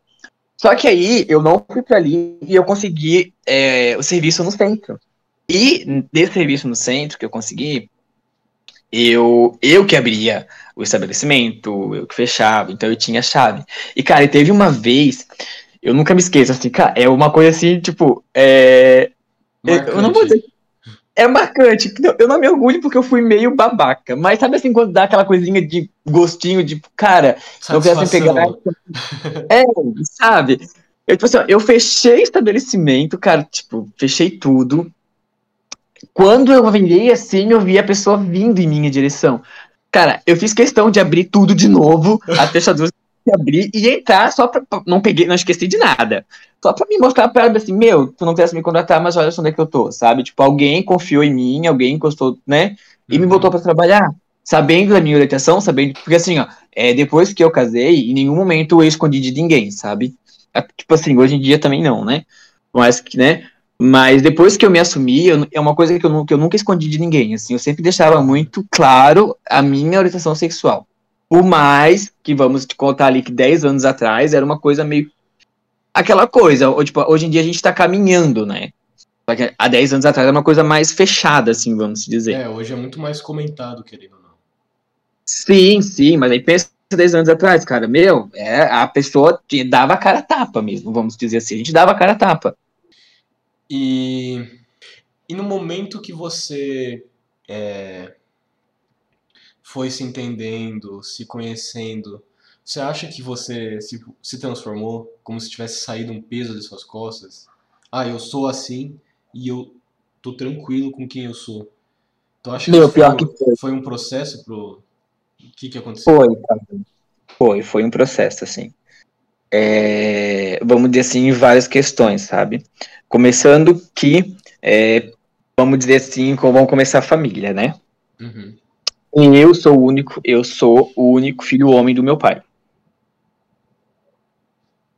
Só que aí eu não fui pra ali e eu consegui é, o serviço no centro. E desse serviço no centro que eu consegui, eu, eu que abria o estabelecimento, eu que fechava, então eu tinha a chave. E, cara, e teve uma vez, eu nunca me esqueço, assim, cara, é uma coisa assim, tipo, é, eu não vou dizer. É marcante. Eu não me orgulho porque eu fui meio babaca. Mas sabe assim, quando dá aquela coisinha de gostinho de, cara, não quero assim pegar. É, sabe? Eu, tipo assim, ó, eu fechei estabelecimento, cara, tipo, fechei tudo. Quando eu vendei assim, eu vi a pessoa vindo em minha direção. Cara, eu fiz questão de abrir tudo de novo, a fechadura de abrir e entrar só pra. Não peguei, não esqueci de nada. Só pra me mostrar pra ela assim, meu, tu não quisesse me contratar, mas olha só onde é que eu tô, sabe? Tipo, alguém confiou em mim, alguém encostou, né? E me Uhum. botou pra trabalhar, sabendo da minha orientação, sabendo. Porque assim, ó, é, depois que eu casei, em nenhum momento eu escondi de ninguém, sabe? É, Tipo assim, hoje em dia também não, né? Mas que, né? Mas depois que eu me assumi, eu- é uma coisa que eu, que eu nunca escondi de ninguém, assim, eu sempre deixava muito claro a minha orientação sexual. Por mais que vamos te contar ali que 10 anos atrás era uma coisa meio. Aquela coisa, ou, tipo, hoje em dia a gente tá caminhando, né? Só que há 10 anos atrás era uma coisa mais fechada, assim, vamos dizer. É, hoje é muito mais comentado, querendo ou não. Sim, sim, mas aí pensa 10 anos atrás, cara, meu, é, a pessoa dava a cara a tapa mesmo, vamos dizer assim, a gente dava a cara a tapa. E, e no momento que você é, foi se entendendo, se conhecendo, você acha que você se, se transformou como se tivesse saído um peso das suas costas? Ah, eu sou assim e eu tô tranquilo com quem eu sou. Tu acha Meu, que, foi, pior que foi. foi um processo pro. O que, que aconteceu? Foi, cara. Foi, foi um processo, assim. É, vamos dizer assim, em várias questões, sabe? Começando que, é, vamos dizer assim, como vamos começar a família, né? Uhum. E eu sou o único, eu sou o único filho homem do meu pai.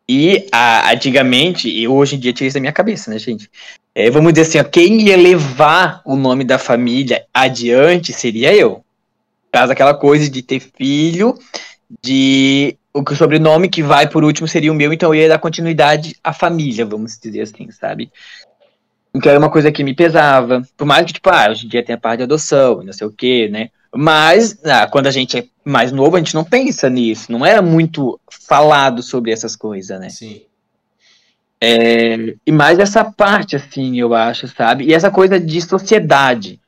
E a, antigamente, e hoje em dia tirei isso da minha cabeça, né, gente? É, vamos dizer assim, ó, quem ia levar o nome da família adiante seria eu. Caso aquela coisa de ter filho, de o sobrenome que vai por último seria o meu, então eu ia dar continuidade à família, vamos dizer assim, sabe? Então era uma coisa que me pesava. Por mais que, tipo, ah, hoje em dia tem a parte de adoção, não sei o quê, né? Mas, ah, quando a gente é mais novo, a gente não pensa nisso. Não era muito falado sobre essas coisas, né? Sim. É, e mais essa parte, assim, eu acho, sabe? E essa coisa de sociedade,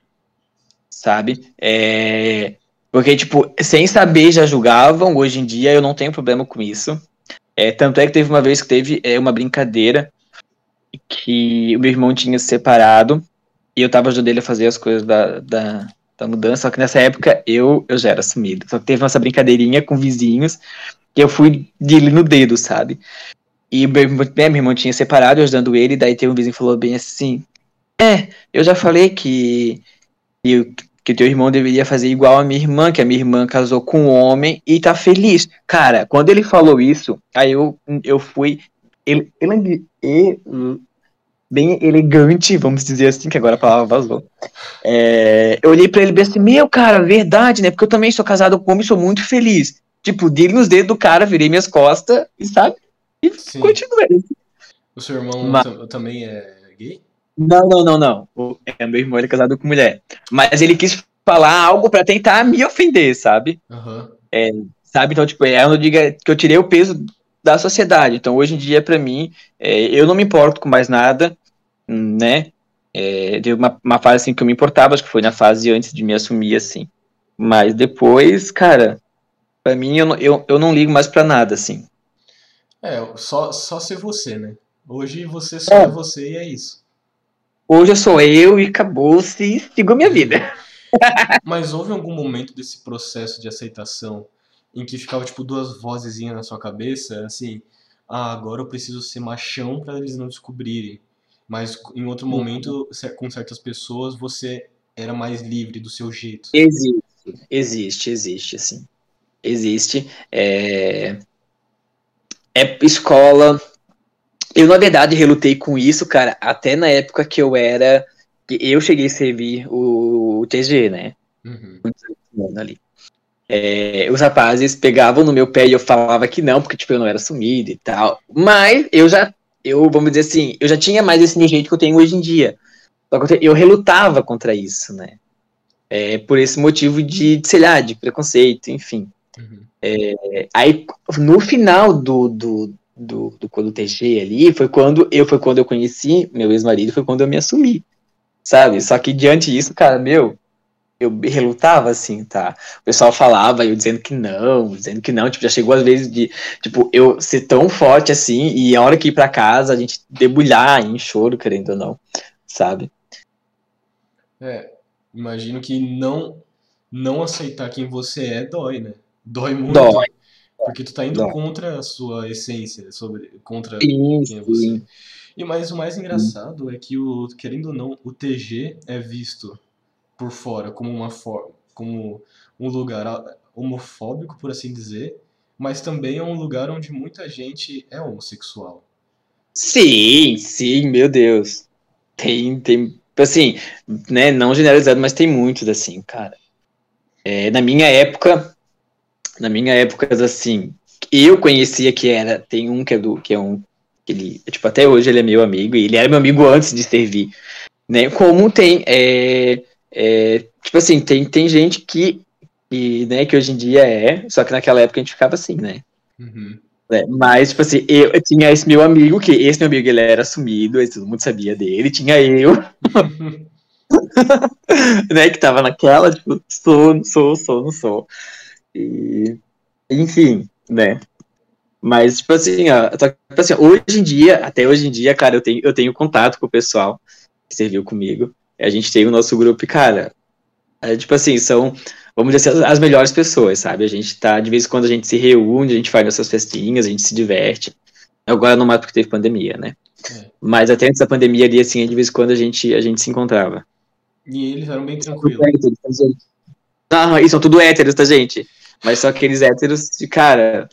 sabe? É, porque, tipo, sem saber já julgavam, hoje em dia eu não tenho problema com isso. É, tanto é que teve uma vez que teve é, uma brincadeira que o meu irmão tinha se separado e eu tava ajudando ele a fazer as coisas da, da, da mudança, só que nessa época eu, eu já era sumido. Só que teve essa brincadeirinha com vizinhos que eu fui de ele no dedo, sabe? E meu, né, meu irmão tinha separado, eu ajudando ele, daí teve um vizinho que falou bem assim: É, eu já falei que, o- que teu irmão deveria fazer igual a minha irmã, que a minha irmã casou com um homem e tá feliz. Cara, quando ele falou isso, aí eu, eu fui ele, ele, ele- bem elegante, vamos dizer assim, que agora a palavra vazou. É, eu olhei pra ele bem assim, meu, cara, verdade, né? Porque eu também sou casado com homem e sou muito feliz. Tipo, dele nos dedos do cara, virei minhas costas, e sabe? E Sim. continuei. O seu irmão Mas- tam- também é? Não, não, não, não. É, meu irmão ele é casado com mulher. Mas ele quis falar algo pra tentar me ofender, sabe? Aham. Sabe? Então, tipo, é, eu não diga que eu tirei o peso da sociedade. Então, hoje em dia, pra mim, é, eu não me importo com mais nada, né? É, teve uma, uma fase assim que eu me importava, acho que foi na fase antes de me assumir, assim. Mas depois, cara, pra mim, eu, não- eu, eu não ligo mais pra nada, assim. É, só, só ser você, né? Hoje você só É. é você e é isso. Hoje eu sou eu e acabou-se e sigo a minha vida. Mas houve algum momento desse processo de aceitação em que ficava, tipo, duas vozezinhas na sua cabeça, assim, ah, agora eu preciso ser machão pra eles não descobrirem. Mas em outro Uhum. momento, com certas pessoas, você era mais livre do seu jeito. Existe, existe, existe, assim. Existe. É... é escola. Eu, na verdade, relutei com isso, cara, até na época que eu era. que eu cheguei a servir o, o TG, né? Uhum. Ali. É, os rapazes pegavam no meu pé e eu falava que não, porque tipo, eu não era sumido e tal. Mas eu já, eu, vamos dizer assim, eu já tinha mais esse meu jeito que eu tenho hoje em dia. Só que eu, relutava contra isso, né? É, por esse motivo de, de, sei lá, de preconceito, enfim. Uhum. É, aí, no final do, do, do, do, do TG ali, foi quando eu foi quando eu conheci meu ex-marido, foi quando eu me assumi, sabe? Só que diante disso, cara, meu, eu relutava assim, tá? O pessoal falava, eu dizendo que não, dizendo que não, tipo, já chegou às vezes de, tipo, eu ser tão forte assim, e a hora que ir pra casa, a gente debulhar em choro, querendo ou não, sabe? É, imagino que não não aceitar quem você é dói, né? Dói muito. Dói. Porque tu tá indo Dói. contra a sua essência, sobre, contra quem Sim, é você. sim. E mas o mais engraçado é que o, querendo ou não, o TG é visto por fora como uma forma, como um lugar homofóbico, por assim dizer, mas também é um lugar onde muita gente é homossexual. Sim, sim, meu Deus. Tem, tem, assim, né, não generalizado, mas tem muitos, assim, cara. É, na minha época, na minha época, assim, eu conhecia que era, tem um que é do, que é um, que ele, tipo, até hoje ele é meu amigo, e ele era meu amigo antes de servir, né, como tem, é, é, tipo assim, tem, tem gente que E, né, que hoje em dia é, só que naquela época a gente ficava assim, né? Uhum. É, mas, tipo assim, eu, eu, tinha esse meu amigo, que esse meu amigo ele era sumido, todo mundo sabia dele, tinha eu, né, que tava naquela, tipo, sou, não sou, sou, não sou. E, enfim, né. Mas, tipo assim, ó, tipo assim, hoje em dia, até hoje em dia, cara, eu tenho, eu tenho contato com o pessoal que serviu comigo. A gente tem o nosso grupo, e, cara, é, tipo assim, são vamos dizer assim, as melhores pessoas, sabe? A gente tá, de vez em quando a gente se reúne, a gente faz nossas festinhas, a gente se diverte. Agora não mais porque teve pandemia, né? É. Mas até antes da pandemia ali, assim, de vez em quando a gente, a gente se encontrava. E eles eram bem tranquilos. Não, eles são tudo héteros, tá, gente? Mas são aqueles héteros de cara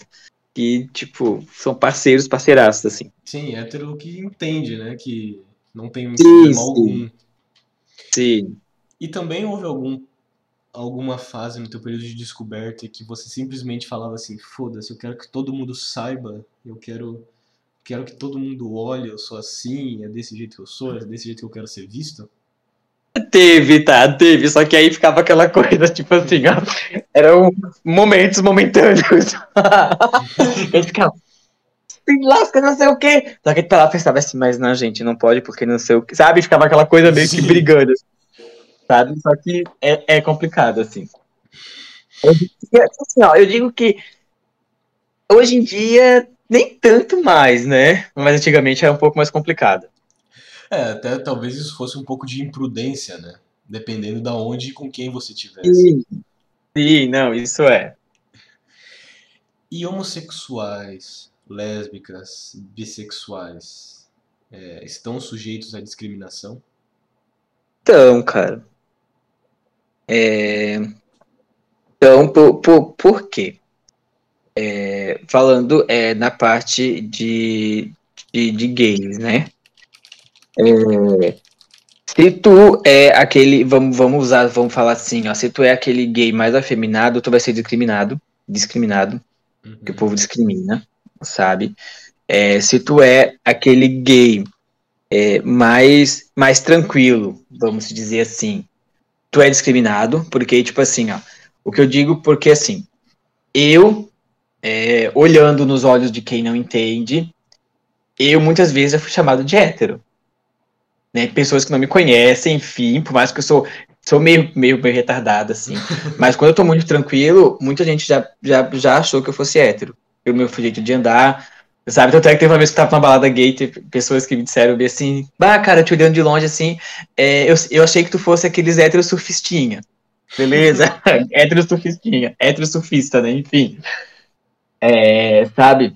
que, tipo, são parceiros, parceiraços, assim. Sim, hétero que entende, né? Que não tem problema algum. Sim. E também houve algum alguma fase no teu período de descoberta que você simplesmente falava assim, foda-se, eu quero que todo mundo saiba, eu quero quero que todo mundo olhe, eu sou assim, é desse jeito que eu sou, é desse jeito que eu quero ser visto? Teve, tá, teve, só que aí ficava aquela coisa, tipo assim, ó, eram momentos momentâneos. Ele ficava, se lasca, não sei o quê. Só que ele lá pensava assim, mas não, gente, não pode porque não sei o quê. Sabe? Ficava aquela coisa meio que brigando. Assim sabe? Só que é, é complicado, assim. assim ó, eu digo que hoje em dia nem tanto mais, né? Mas antigamente era um pouco mais complicado. É, até talvez isso fosse um pouco de imprudência, né? Dependendo da onde e com quem você tivesse. Sim, Sim não, isso é. E homossexuais, lésbicas, bissexuais é, estão sujeitos à discriminação? Então, cara. É, então, por, por, por quê? É, falando é, na parte de, de, de gays, né? É, se tu é aquele, vamos, vamos usar, vamos falar assim, ó, se tu é aquele gay mais afeminado, tu vai ser discriminado, discriminado, uhum. que o povo discrimina, sabe? É, se tu é aquele gay é, mais, mais tranquilo, vamos dizer assim, tu é discriminado, porque, tipo assim, ó, o que eu digo, porque assim, eu, é, olhando nos olhos de quem não entende, eu muitas vezes já fui chamado de hétero. Né? Pessoas que não me conhecem, enfim, por mais que eu sou, sou meio, meio, meio retardado, assim. mas quando eu tô muito tranquilo, muita gente já, já, já achou que eu fosse hétero. Pelo meu jeito de andar, Sabe, tanto é que teve uma vez que eu tava numa balada gay, teve pessoas que me disseram assim, bah, cara, te olhando de longe assim, é, eu, eu achei que tu fosse aqueles héteros surfistinha. Beleza? hétero surfistinha, hétero surfista, né? Enfim. É, sabe?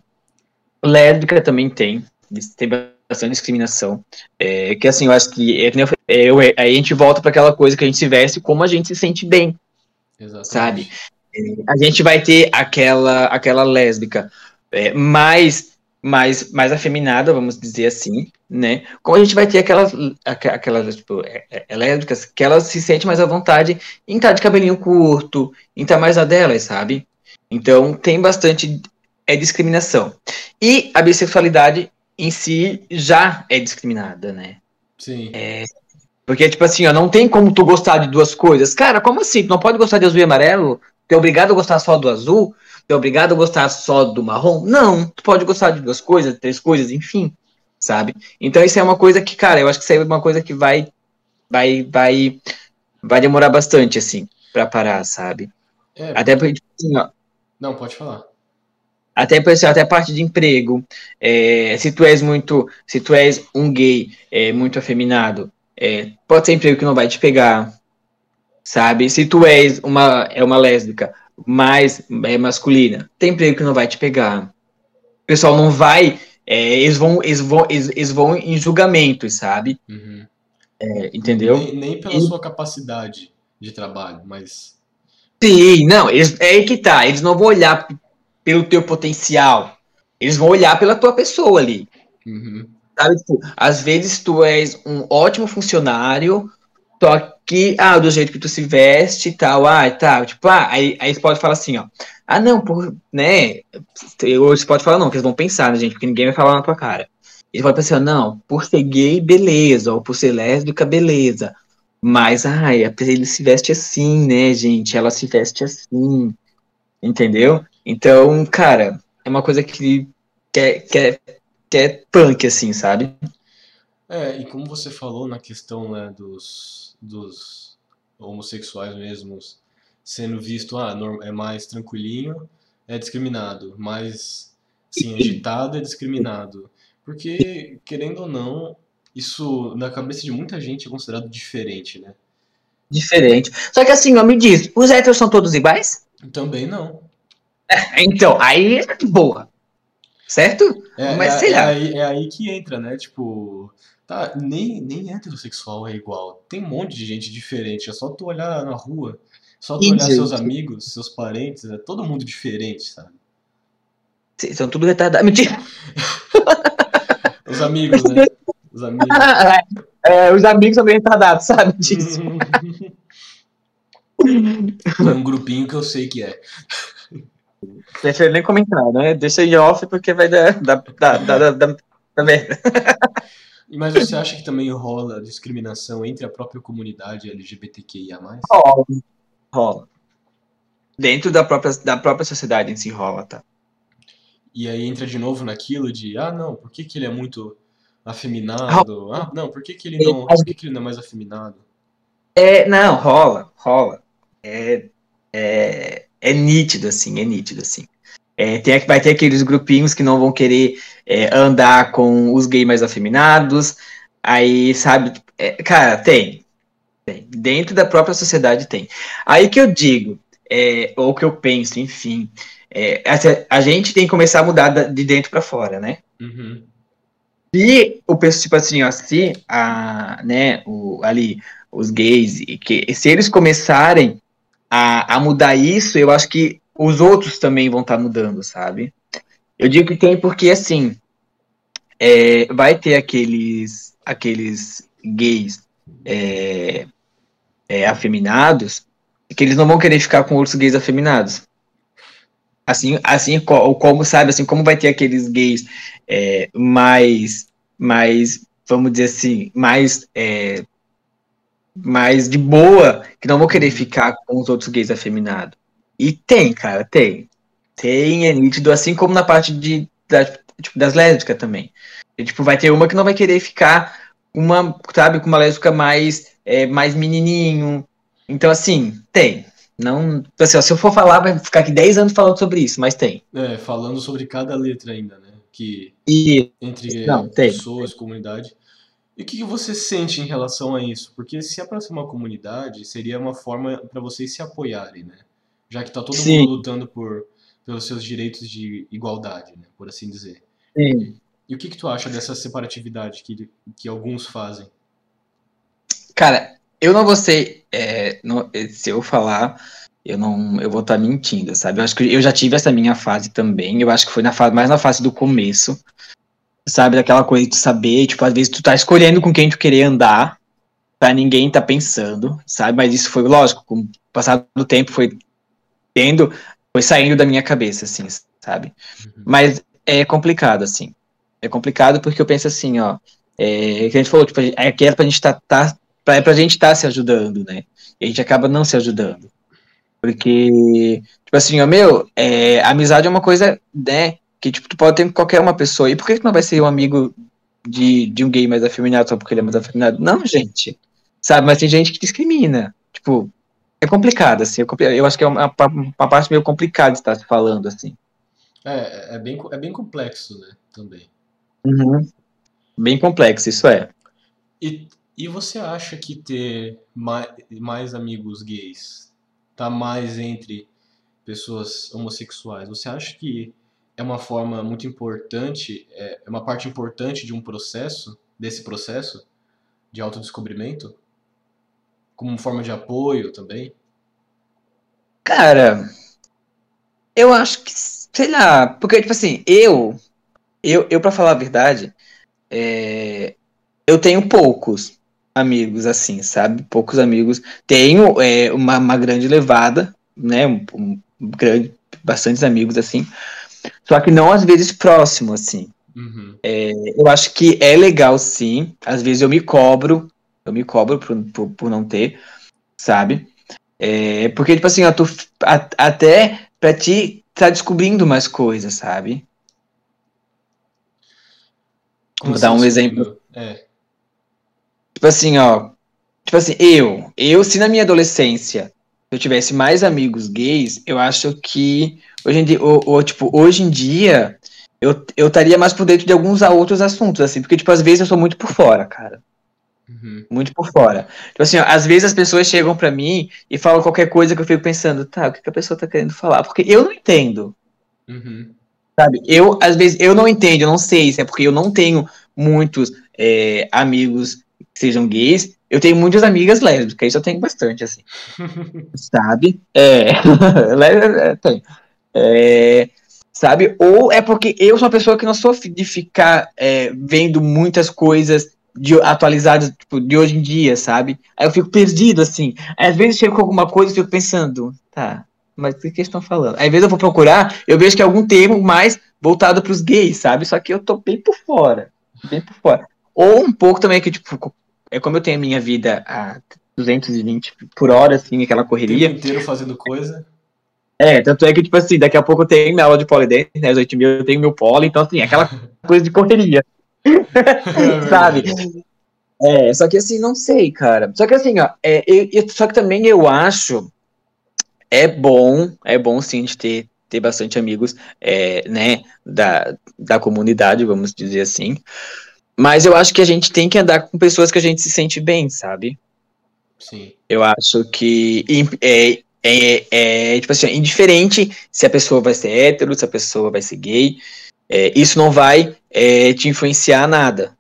Lésbica também tem, tem bastante discriminação. É, que assim, eu acho que é, eu, aí a gente volta para aquela coisa que a gente se veste como a gente se sente bem. Exatamente. Sabe? É, a gente vai ter aquela, aquela lésbica é, mais mais, mais afeminada, vamos dizer assim, né? Como a gente vai ter aquelas, aquelas tipo, é, é, elétricas que elas se sentem mais à vontade em estar de cabelinho curto, em estar mais a delas, sabe? Então tem bastante é discriminação. E a bissexualidade em si já é discriminada, né? Sim. É, porque, tipo assim, ó, não tem como tu gostar de duas coisas. Cara, como assim? Tu não pode gostar de azul e amarelo? Tu é obrigado a gostar só do azul? é obrigado a gostar só do marrom? Não, tu pode gostar de duas coisas, três coisas, enfim, sabe? Então isso é uma coisa que, cara, eu acho que isso é uma coisa que vai, vai, vai, vai demorar bastante, assim, para parar, sabe? É, até porque, tipo assim, ó, Não, pode falar. Até, até a parte de emprego, é, se tu és muito, se tu és um gay é, muito afeminado, é, pode ser emprego que não vai te pegar, sabe? Se tu és uma, é uma lésbica, mais é, masculina, tem emprego que não vai te pegar. O pessoal não vai, é, eles, vão, eles, vão, eles, eles, vão em julgamentos, sabe? Uhum. É, entendeu? Nem, nem pela e... sua capacidade de trabalho, mas. Sim, não, eles, é aí que tá. Eles não vão olhar pelo teu potencial. Eles vão olhar pela tua pessoa ali. Uhum. Sabe, tipo, às vezes tu és um ótimo funcionário, só que, ah, do jeito que tu se veste e tal, ah, e tal, tipo, ah, aí, aí você pode falar assim, ó, ah, não, por, né, ou você pode falar não, que eles vão pensar, né, gente, porque ninguém vai falar na tua cara. Eles podem pensar, não, por ser gay, beleza, ou por ser lésbica, beleza. Mas, ai, ele se veste assim, né, gente? Ela se veste assim, entendeu? Então, cara, é uma coisa que, que, é, que, é, que é punk, assim, sabe? É, e como você falou na questão né, dos, dos homossexuais mesmos sendo visto, ah, é mais tranquilinho, é discriminado, mais assim, agitado é discriminado. Porque, querendo ou não, isso na cabeça de muita gente é considerado diferente, né? Diferente. Só que assim, ó, me diz, os héteros são todos iguais? Também não. Então, aí é boa. Certo? É, Mas é, sei lá. É aí, é aí que entra, né? Tipo, tá, nem, nem heterossexual é igual. Tem um monte de gente diferente. É só tu olhar na rua, só tu olhar seus amigos, seus parentes, é todo mundo diferente, sabe? São tudo retardados. Mentira! Os amigos, né? Os amigos. É, os amigos são bem retardados, sabe disso? Tem um grupinho que eu sei que é. Deixa eu nem comentar, né? Deixa em off porque vai dar, dar, dar, dar, dar merda. Mas você acha que também rola discriminação entre a própria comunidade LGBTQIA+. Rola. Rola. Dentro da própria, da própria sociedade em si rola, tá? E aí entra de novo naquilo de, ah, não, por que, que ele é muito afeminado? Ah, não, por que, que ele não. Por que, que ele não é mais afeminado? É, não, rola, rola. É, é, é nítido, assim, é nítido, assim. É, tem, vai ter aqueles grupinhos que não vão querer é, andar com os gays mais afeminados. Aí, sabe, é, cara, tem, tem. Dentro da própria sociedade tem. Aí que eu digo, é, ou que eu penso, enfim, é, a, a, gente tem que começar a mudar de dentro para fora, né? Uhum. E o pessoal, tipo assim, ó, se a, né, o, ali, os gays, que, se eles começarem a, a mudar isso, eu acho que os outros também vão estar tá mudando, sabe? Eu digo que tem porque, assim, é, vai ter aqueles, aqueles gays é, é, afeminados que eles não vão querer ficar com outros gays afeminados. Assim, assim como, sabe, assim, como vai ter aqueles gays é, mais, mais, vamos dizer assim, mais, é, mais de boa, que não vão querer ficar com os outros gays afeminados. E tem, cara, tem. Tem, é nítido, assim como na parte de, da, tipo, das lésbicas também. E, tipo, vai ter uma que não vai querer ficar uma, sabe, com uma lésbica mais, é, mais menininho. Então, assim, tem. Não, assim, ó, se eu for falar, vai ficar aqui 10 anos falando sobre isso, mas tem. É, falando sobre cada letra ainda, né? Que e... entre Não, pessoas, comunidade. E o que você sente em relação a isso? Porque se é para ser uma comunidade, seria uma forma para vocês se apoiarem, né? Já que tá todo Sim. mundo lutando por pelos seus direitos de igualdade, né? Por assim dizer. Sim. E o que, que tu acha dessa separatividade que, que alguns fazem? Cara, eu não vou ser. É, não, se eu falar, eu não. Eu vou estar tá mentindo, sabe? Eu acho que eu já tive essa minha fase também. Eu acho que foi na fase, mais na fase do começo. Sabe, daquela coisa de saber, tipo, às vezes tu tá escolhendo com quem tu querer andar, pra ninguém tá pensando, sabe? Mas isso foi, lógico, com o passar do tempo foi tendo, foi saindo da minha cabeça, assim, sabe? Uhum. Mas é complicado, assim. É complicado porque eu penso assim, ó. É, que a gente falou, tipo, é que era pra gente tá, tá pra, é pra gente estar tá se ajudando, né? E a gente acaba não se ajudando. Porque, tipo assim, ó, meu, é, amizade é uma coisa, né, que, tipo, tu pode ter com qualquer uma pessoa. E por que tu não vai ser um amigo de, de um gay mais afeminado só porque ele é mais afeminado? Não, gente. Sabe, mas tem gente que discrimina. Tipo, é complicado, assim. Eu acho que é uma, uma parte meio complicada de estar se falando, assim. É, é bem, é bem complexo, né, também. Uhum. Bem complexo, isso é. E e você acha que ter mais, mais amigos gays tá mais entre pessoas homossexuais? Você acha que é uma forma muito importante, é, é uma parte importante de um processo, desse processo de autodescobrimento? Como forma de apoio também? Cara, eu acho que, sei lá, porque, tipo assim, eu, eu, eu para falar a verdade, é, eu tenho poucos, amigos, assim, sabe? Poucos amigos. Tenho é, uma, uma grande levada, né? Um, um, grande, bastantes amigos, assim. Só que não às vezes próximo, assim. Uhum. É, eu acho que é legal, sim. Às vezes eu me cobro Eu me cobro por, por, por não ter, sabe? É, porque, tipo assim, ó, tu, a, até pra ti tá descobrindo mais coisas, sabe? Como Vou dar um assim, exemplo. É. Tipo assim, ó. Tipo assim, eu, eu, se na minha adolescência eu tivesse mais amigos gays, eu acho que hoje em dia, ou, ou, tipo, hoje em dia eu eu estaria mais por dentro de alguns outros assuntos, assim, porque, tipo, às vezes eu sou muito por fora, cara. Uhum. Muito por fora. Tipo assim, ó, às vezes as pessoas chegam pra mim e falam qualquer coisa que eu fico pensando, tá, o que, que a pessoa tá querendo falar? Porque eu não entendo. Uhum. Sabe? Eu, às vezes, eu não entendo, eu não sei se é porque eu não tenho muitos é, amigos que sejam gays. Eu tenho muitas amigas lésbicas, isso eu tenho bastante, assim. sabe? É. Lé- tem. É, sabe? Ou é porque eu sou uma pessoa que não sou de ficar é, vendo muitas coisas de, atualizadas tipo, de hoje em dia, sabe? Aí eu fico perdido, assim. Às vezes chego com alguma coisa e fico pensando, tá, mas o que, eles estão falando? Aí, às vezes eu vou procurar, eu vejo que é algum termo mais voltado para os gays, sabe? Só que eu tô bem por fora. Bem por fora. Ou um pouco também que, tipo, é como eu tenho a minha vida a 220 por hora, assim, aquela O correria. tempo inteiro fazendo coisa. É, tanto é que, tipo assim, daqui a pouco eu tenho minha aula de polidense, né? Às 8 mil eu tenho meu polo, então, assim, aquela coisa de correria, É sabe? É, só que assim, não sei, cara. Só que assim, ó, é, eu- eu- só que também eu acho é bom, é bom sim de ter, ter bastante amigos, é, né, da, da comunidade, vamos dizer assim. Mas eu acho que a gente tem que andar com pessoas que a gente se sente bem, sabe? Sim. Eu acho que é, é, é, tipo assim, indiferente se a pessoa vai ser hétero, se a pessoa vai ser gay, é, isso não vai é, te influenciar nada,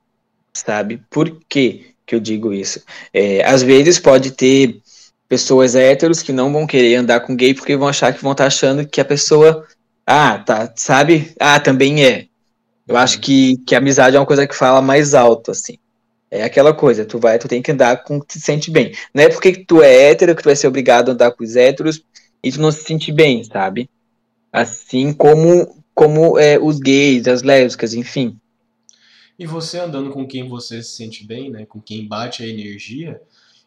sabe? Por que que eu digo isso? É, às vezes pode ter pessoas héteros que não vão querer andar com gay porque vão achar que vão estar achando que a pessoa, ah, tá, sabe? Ah, também é. Eu acho que, que a amizade é uma coisa que fala mais alto, assim. É aquela coisa, tu vai, tu tem que andar com o que te sente bem. Não é porque tu é hétero que tu vai ser obrigado a andar com os héteros e tu não se sente bem, sabe? Assim como, como é, os gays, as lésbicas, enfim. E você andando com quem você se sente bem, né? Com quem bate a energia,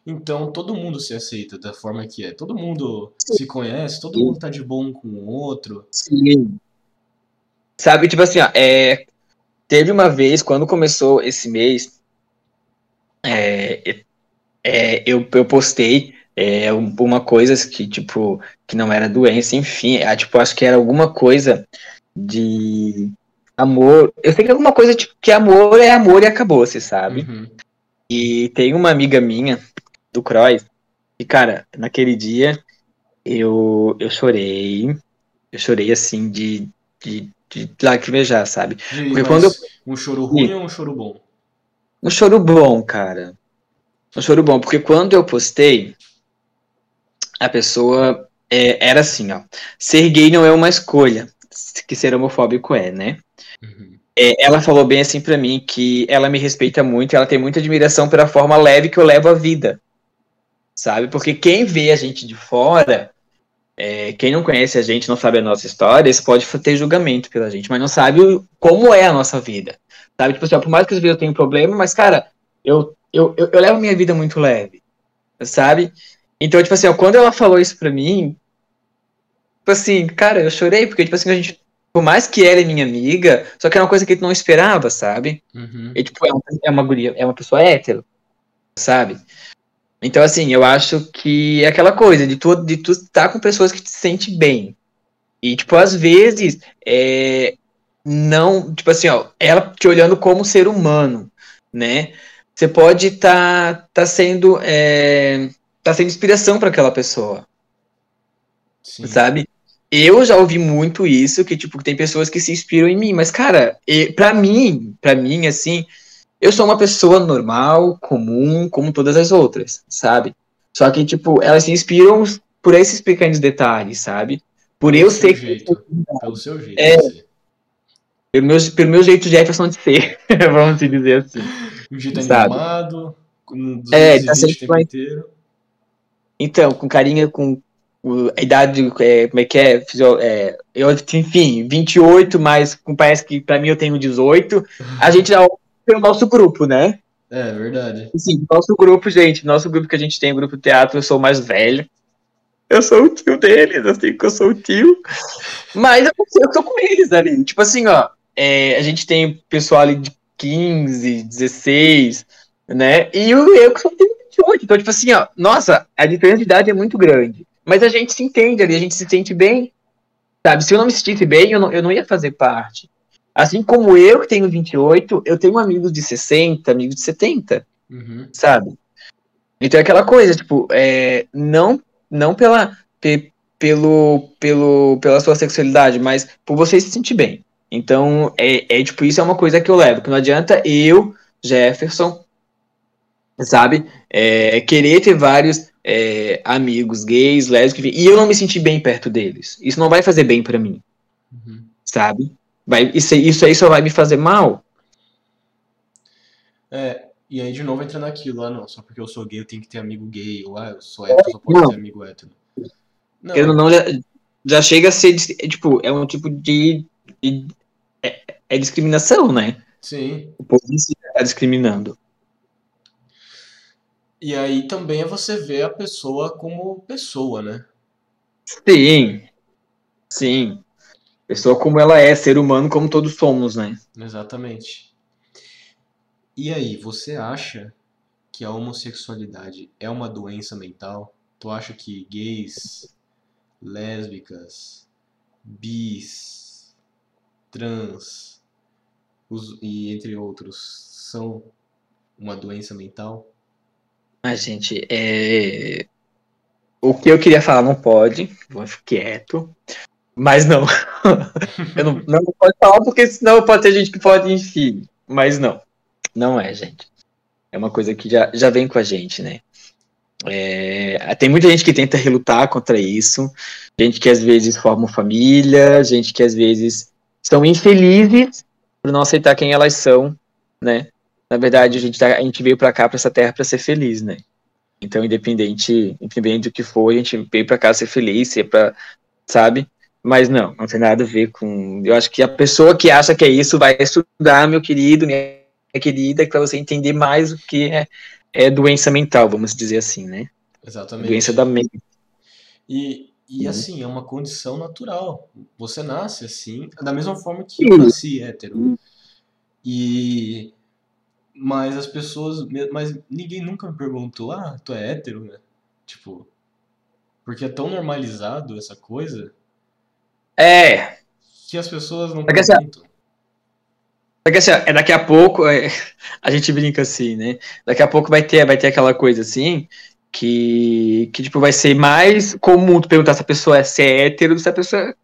então todo mundo se aceita da forma que é. Todo mundo se conhece, todo mundo tá de bom com o outro. Sim. Sabe, tipo assim, ó, é, teve uma vez, quando começou esse mês, é, é, eu, eu postei é, um- uma coisa que, tipo, que não era doença, enfim, é, tipo, acho que era alguma coisa de amor. Eu sei que alguma coisa, tipo, que amor é amor e acabou, você sabe? Uhum. E tem uma amiga minha, do Croix, e, cara, naquele dia eu, eu chorei, eu chorei, assim, de, de, de lacrimejar, sabe? E, Porque quando um choro ruim ou um choro bom? Um choro bom, cara. Um choro bom, porque quando eu postei, a pessoa é, era assim, ó. Ser gay não é uma escolha, que ser homofóbico é, né? Uhum. É, ela falou bem assim pra mim que ela me respeita muito, ela tem muita admiração pela forma leve que eu levo a vida, sabe? Porque quem vê a gente de fora, é, quem não conhece a gente, não sabe a nossa história, isso pode ter julgamento pela gente, mas não sabe como é a nossa vida, sabe? Tipo assim, ó, por mais que às vezes eu tenha um problema, mas cara, eu, eu, eu, eu levo a minha vida muito leve, sabe? Então, tipo assim, ó, quando ela falou isso pra mim, tipo assim, cara, eu chorei, porque, tipo assim, a gente, por mais que ela é minha amiga, só que era uma coisa que a gente não esperava, sabe? Uhum. E, tipo, é uma, é uma guria, é uma pessoa hétero, sabe? Então, assim, eu acho que é aquela coisa de tu, de tu estar com pessoas que te sente bem. E, tipo, às vezes, é, não, tipo assim, ó, ela te olhando como ser humano, né? Você pode estar tá, sendo, é, tá sendo inspiração para aquela pessoa Sim. sabe? Eu já ouvi muito isso, que, tipo, tem pessoas que se inspiram em mim, mas, cara, pra mim, pra mim, assim, eu sou uma pessoa normal, comum, como todas as outras, sabe? Só que, tipo, elas se inspiram por esses pequenos detalhes, sabe? Por eu Pelo seu ser, jeito. Pelo seu jeito. É. ser. Pelo meu, pelo meu jeito Jefferson de ser, vamos dizer assim. Um jeito Sabe? animado, com É, 220 tá o sempre tempo mais- inteiro. Então, com carinha, com o- a idade, é, como é que é? É, eu, enfim, 28, mas com- parece que pra mim eu tenho 18. A gente é o- pelo nosso grupo, né? É, verdade. Sim, nosso grupo, gente, nosso grupo que a gente tem, o grupo teatro, eu sou o mais velho. Eu sou o tio deles, sei que eu sou o tio. Mas eu, eu tô com eles ali. Tipo assim, ó, é, a gente tem pessoal ali de 15, 16, né? E eu, eu que só tenho 28. Então, tipo assim, ó, nossa, a diferença de idade é muito grande. Mas a gente se entende ali, a gente se sente bem. Sabe? Se eu não me sentisse bem, eu não, eu não ia fazer parte. Assim como eu, que tenho 28, eu tenho amigos de 60, amigos de 70. Uhum. Sabe? Então é aquela coisa, tipo, é, não não pela, pe, pelo, pelo, pela sua sexualidade, mas por você se sentir bem. Então, é, é tipo, isso é uma coisa que eu levo, que não adianta eu, Jefferson, sabe, é, querer ter vários é, amigos gays, lésbicos, e eu não me sentir bem perto deles. Isso não vai fazer bem para mim, Uhum. sabe? Vai, isso, isso aí só vai me fazer mal. É, e aí de novo entra naquilo, ah não, só porque eu sou gay eu tenho que ter amigo gay, ou ah, eu sou hétero, só posso Não. ter amigo hétero. Não, ou não, já, já chega a ser, é, tipo, é um tipo de, de- é, é discriminação, né? sim. O povo em si tá discriminando. E aí também é você ver a pessoa como pessoa, né? Sim, sim. Pessoa como ela é, ser humano como todos somos, né? Exatamente. E aí, você acha que a homossexualidade é uma doença mental? Tu acha que gays, lésbicas, bis, trans os- e entre outros são uma doença mental? A gente, é... o que eu queria falar não pode, vou ficar quieto, mas não. eu não, não pode falar porque senão pode ter gente que pode, enfim, mas não, não é, gente. É uma coisa que já, já vem com a gente, né? É, tem muita gente que tenta relutar contra isso, gente que às vezes forma família, gente que às vezes são infelizes por não aceitar quem elas são, né? Na verdade, a gente, tá- a gente veio pra cá, pra essa terra, pra ser feliz, né? Então, independente, independente do que for, a gente veio pra cá ser feliz, ser pra, sabe? Mas não, não tem nada a ver com. Eu acho que a pessoa que acha que é isso vai estudar, meu querido, minha querida, para você entender mais o que é, é doença mental, vamos dizer assim, né? Exatamente. Doença da mente. E, e Uhum. assim, é uma condição natural. Você nasce assim, da mesma forma que eu nasci hétero. E mas as pessoas, mas ninguém nunca me perguntou: "Ah, tu é hétero, né?" Tipo, porque é tão normalizado essa coisa É, que as pessoas não Porque assim, perguntam. Porque assim, ó, é daqui a pouco, é, a gente brinca assim, né? Daqui a pouco vai ter, vai ter aquela coisa assim, que, que tipo, vai ser mais comum tu perguntar se a pessoa é, se é hétero do que se a pessoa,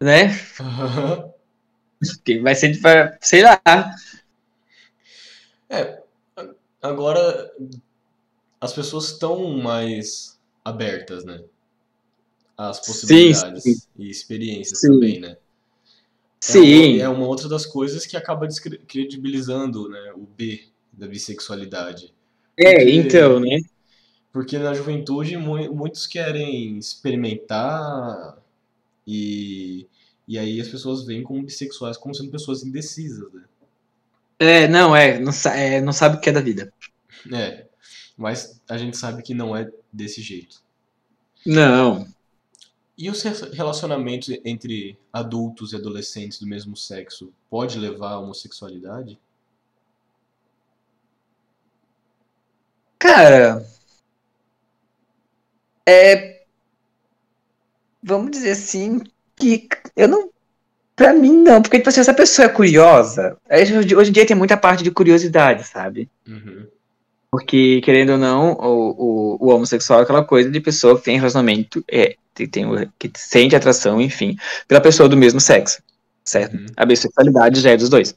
né? Que vai ser, sei lá. É, agora as pessoas estão mais abertas, né? Às possibilidades sim. e experiências Sim. também, né? Sim, É uma, é uma outra das coisas que acaba descredibilizando, né, o B da bissexualidade. é, porque- então, né? Porque na juventude mu- muitos querem experimentar e, e aí as pessoas veem como bissexuais como sendo pessoas indecisas, né? É, não, é não, é, não sabe o que é da vida. É, mas a gente sabe que não é desse jeito. Não. E os re- relacionamentos entre adultos e adolescentes do mesmo sexo pode levar à homossexualidade? Cara, é. Vamos dizer assim, que eu não. Pra mim, não, porque, tipo assim, essa pessoa é curiosa. é, Hoje em dia tem muita parte de curiosidade, sabe? Uhum. Porque, querendo ou não, o, o, o homossexual é aquela coisa de pessoa que tem relacionamento, é, que, tem, o- que sente atração, enfim, pela pessoa do mesmo sexo, certo? Uhum. A bissexualidade já é dos dois.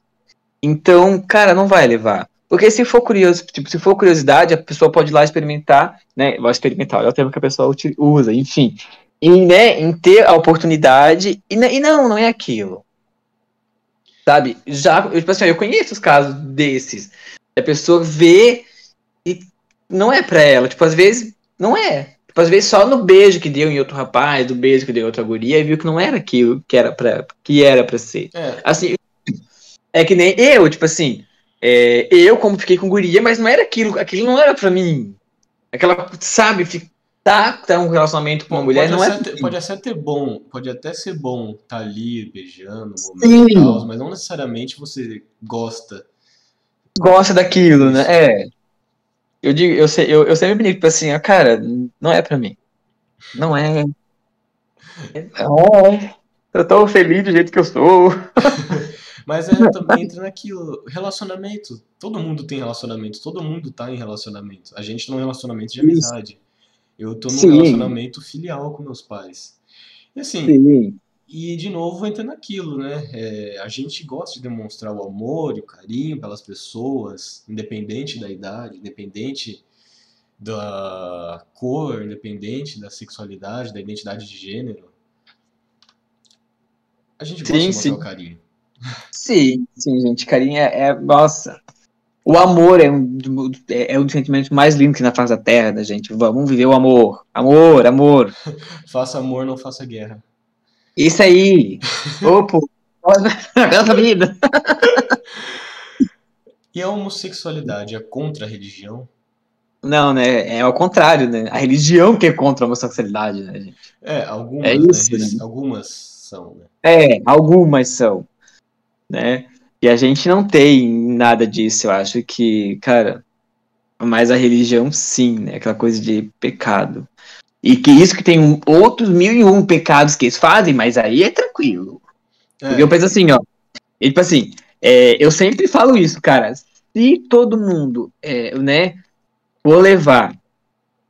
Então, cara, não vai levar. Porque se for curioso, tipo, se for curiosidade, a pessoa pode ir lá experimentar, né? Vai experimentar, é o termo que a pessoa usa, enfim. E, né, em ter a oportunidade, e, e não, não é aquilo. Sabe? Já, eu, tipo assim, eu conheço os casos desses. A pessoa vê e não é pra ela. Tipo, às vezes, não é. Tipo, às vezes só no beijo que deu em outro rapaz, do beijo que deu em outra guria, e viu que não era aquilo que era pra, que era pra ser. É, Assim, é que nem eu, tipo assim, é, eu, como fiquei com guria, mas não era aquilo, aquilo não era pra mim. Aquela, sabe, tá, tá um relacionamento com uma mulher, não é. Ter, pode até ter bom, pode até ser bom estar tá ali beijando, momento, mas não necessariamente você gosta. Gosta daquilo, né? É. Eu digo, eu, eu, eu sempre brinco assim, ah, cara, não é pra mim. Não é. Não é. Eu tô feliz do jeito que eu sou. Mas é, também entra naquilo, relacionamento. Todo mundo tem relacionamento, todo mundo tá em relacionamento. A gente tá num relacionamento de amizade. Eu tô num Sim. relacionamento filial com meus pais. E assim, Sim. e de novo entra naquilo, né? É, a gente gosta de demonstrar o amor e o carinho pelas pessoas, independente da idade, independente da cor, independente da sexualidade, da identidade de gênero. A gente gosta sim, de mostrar sim. o carinho. Sim, sim, gente. Carinho é, Nossa. O amor é um, é, um dos sentimentos mais lindos que na face da terra, né, gente? Vamos viver o amor. Amor, amor. faça amor, não faça guerra. Isso aí. Opa, nossa vida. e a homossexualidade é contra a religião? Não, né? É ao contrário, né? A religião que é contra a homossexualidade, né, gente? É, algumas, é isso, né? né? algumas são, né? É, algumas são né? E a gente não tem nada disso, eu acho que, cara, mas a religião sim, né? Aquela coisa de pecado. E que isso que tem um, outros mil e um pecados que eles fazem, mas aí é tranquilo. É. Porque eu penso assim, ó. E, tipo assim, é, eu sempre falo isso, cara. Se todo mundo, é, né, for levar.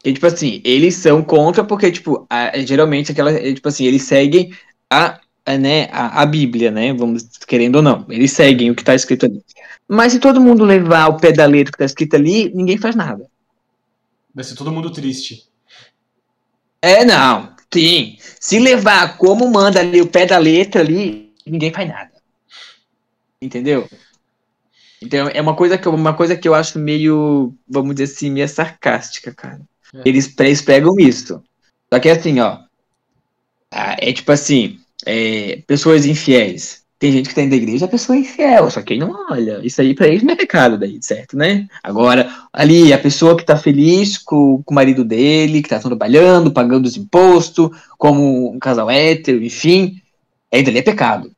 E, tipo assim, eles são contra porque, tipo, a, geralmente aquela. Tipo assim, eles seguem a né, a, a, Bíblia, né? Vamos querendo ou não, eles seguem o que está escrito ali. Mas se todo mundo levar o pé da letra que está escrito ali, ninguém faz nada. Vai ser todo mundo triste. É, não. Sim. Se levar como manda ali o pé da letra ali, ninguém faz nada. Entendeu? Então é uma coisa que, uma coisa que eu acho meio, vamos dizer assim, meio sarcástica, cara. É. Eles, eles pegam isso. Só que é assim, ó. Ah, é tipo assim, é, pessoas infiéis. Tem gente que tá da igreja, a pessoa é infiel, só que não olha. Isso aí pra eles não é pecado daí, certo, né? Agora, ali, a pessoa que tá feliz com, com o marido dele, que tá trabalhando, pagando os impostos, como um casal hétero, enfim, ainda ali é pecado.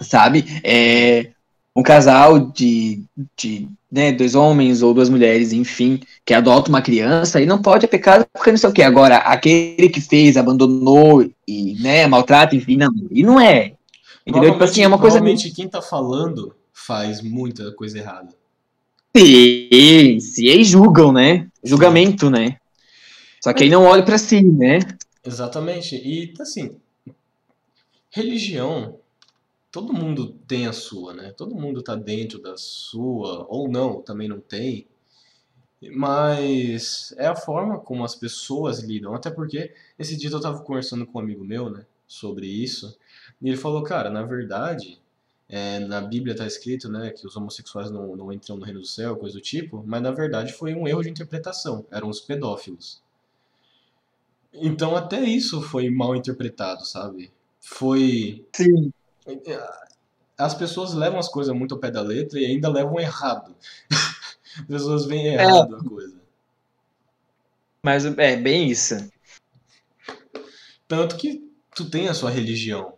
Sabe? É, um casal de, de né, dois homens ou duas mulheres, enfim, que adota uma criança e não pode é pecado porque não sei o que. Agora, aquele que fez, abandonou e né, maltrata, enfim, não. E não é. Entendeu? Tipo assim, é uma coisa. Provavelmente quem tá falando faz muita coisa errada. Sim, se aí julgam, né? Julgamento, né? Só que aí não olha para si, né? Exatamente. E assim, religião todo mundo tem a sua, né? Todo mundo tá dentro da sua, ou não, também não tem. Mas é a forma como as pessoas lidam. Até porque esse dia eu tava conversando com um amigo meu, né? Sobre isso. E ele falou, cara, na verdade, é, na Bíblia tá escrito, né? Que os homossexuais não, não entram no reino do céu, coisa do tipo. Mas na verdade foi um erro de interpretação. Eram os pedófilos. Então até isso foi mal interpretado, sabe? Foi. Sim as pessoas levam as coisas muito ao pé da letra e ainda levam errado. As pessoas veem errado é. a coisa. Mas é bem isso. Tanto que tu tem a sua religião.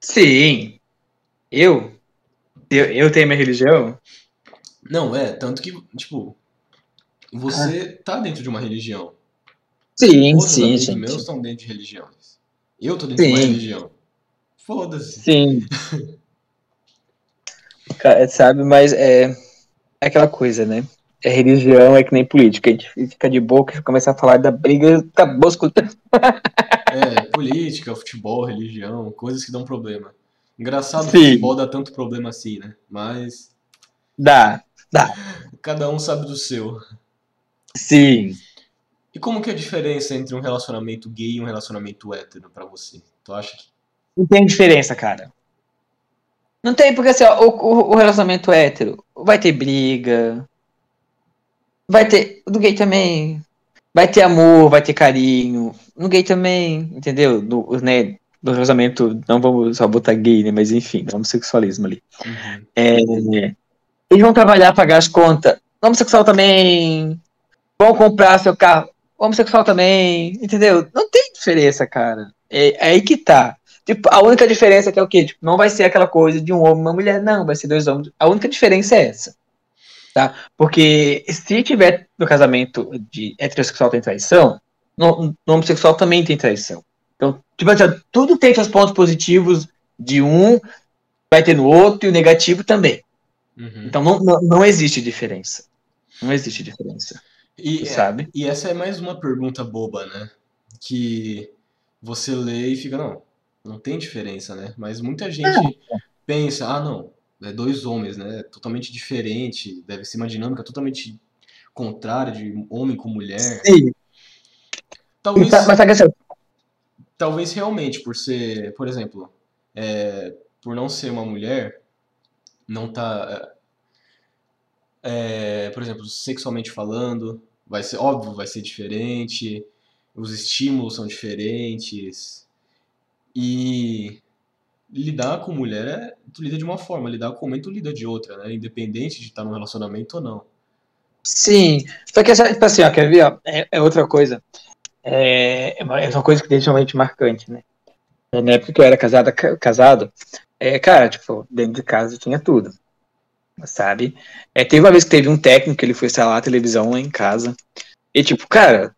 Sim. Eu? Eu, eu tenho minha religião? Não, é. Tanto que, tipo, você ah. tá dentro de uma religião. Sim, Outros sim, gente. meus estão dentro de religiões. Eu tô dentro sim. de uma religião. Foda-se. Sim. Sabe, mas é, é aquela coisa, né? É religião, é que nem política. A gente fica de boca e começa a falar da briga, acabou os É, política, futebol, religião, coisas que dão problema. Engraçado que futebol dá tanto problema assim, né? Mas. Dá, dá. Cada um sabe do seu. Sim. E como que é a diferença entre um relacionamento gay e um relacionamento hétero para você? Tu acha que não tem diferença, cara. Não tem, porque assim, ó, o, o, relacionamento hétero vai ter briga. Vai ter. No gay também. Vai ter amor, vai ter carinho. No gay também, entendeu? Do, né, do relacionamento, não vamos só botar gay, né? Mas enfim, homossexualismo ali. Uhum. É, Eles vão trabalhar, pagar as contas. Homossexual também. Vão comprar seu carro. Homossexual também. Entendeu? Não tem diferença, cara. É, é aí que tá. Tipo, a única diferença é que é o quê? Tipo, não vai ser aquela coisa de um homem e uma mulher, não, vai ser dois homens. A única diferença é essa. Tá? Porque se tiver no casamento de heterossexual tem traição, no, no homossexual também tem traição. Então, tipo assim, tudo tem seus pontos positivos de um, vai ter no outro, e o negativo também. Uhum. Então não, não, não, existe diferença. Não existe diferença. E, é, sabe? E essa é mais uma pergunta boba, né? Que você lê e fica, não, não tem diferença, né? Mas muita gente é. pensa, ah, não, é dois homens, né? Totalmente diferente, deve ser uma dinâmica totalmente contrária de homem com mulher. Sim. Talvez, tá, mas tá talvez realmente por ser, por exemplo, é, por não ser uma mulher, não tá, é, por exemplo, sexualmente falando, vai ser óbvio, vai ser diferente, os estímulos são diferentes e lidar com mulher é, tu lida de uma forma, lidar com homem tu lida de outra, né? Independente de estar num relacionamento ou não. Sim, só que tipo assim, ó, quer ver, ó, é, é outra coisa. É, é uma é coisa que deixa realmente marcante, né? Na época que eu era casada, casado, é, cara, tipo, dentro de casa tinha tudo, sabe? É, teve uma vez que teve um técnico, ele foi instalar a televisão lá em casa, e tipo, cara,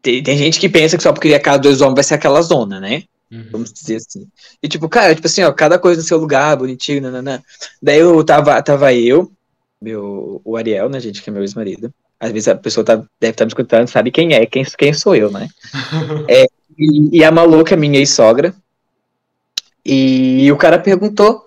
tem, tem gente que pensa que só porque a casa dois homens vai ser aquela zona, né? Uhum. Vamos dizer assim. E tipo, cara, tipo assim, ó, cada coisa no seu lugar, bonitinho, nananã. Daí eu tava, tava eu, meu, o Ariel, né, gente, que é meu ex-marido. Às vezes a pessoa tá, deve estar tá me escutando, sabe quem é, quem, quem sou eu, né? é, e, e, a maluca, minha ex-sogra. E o cara perguntou,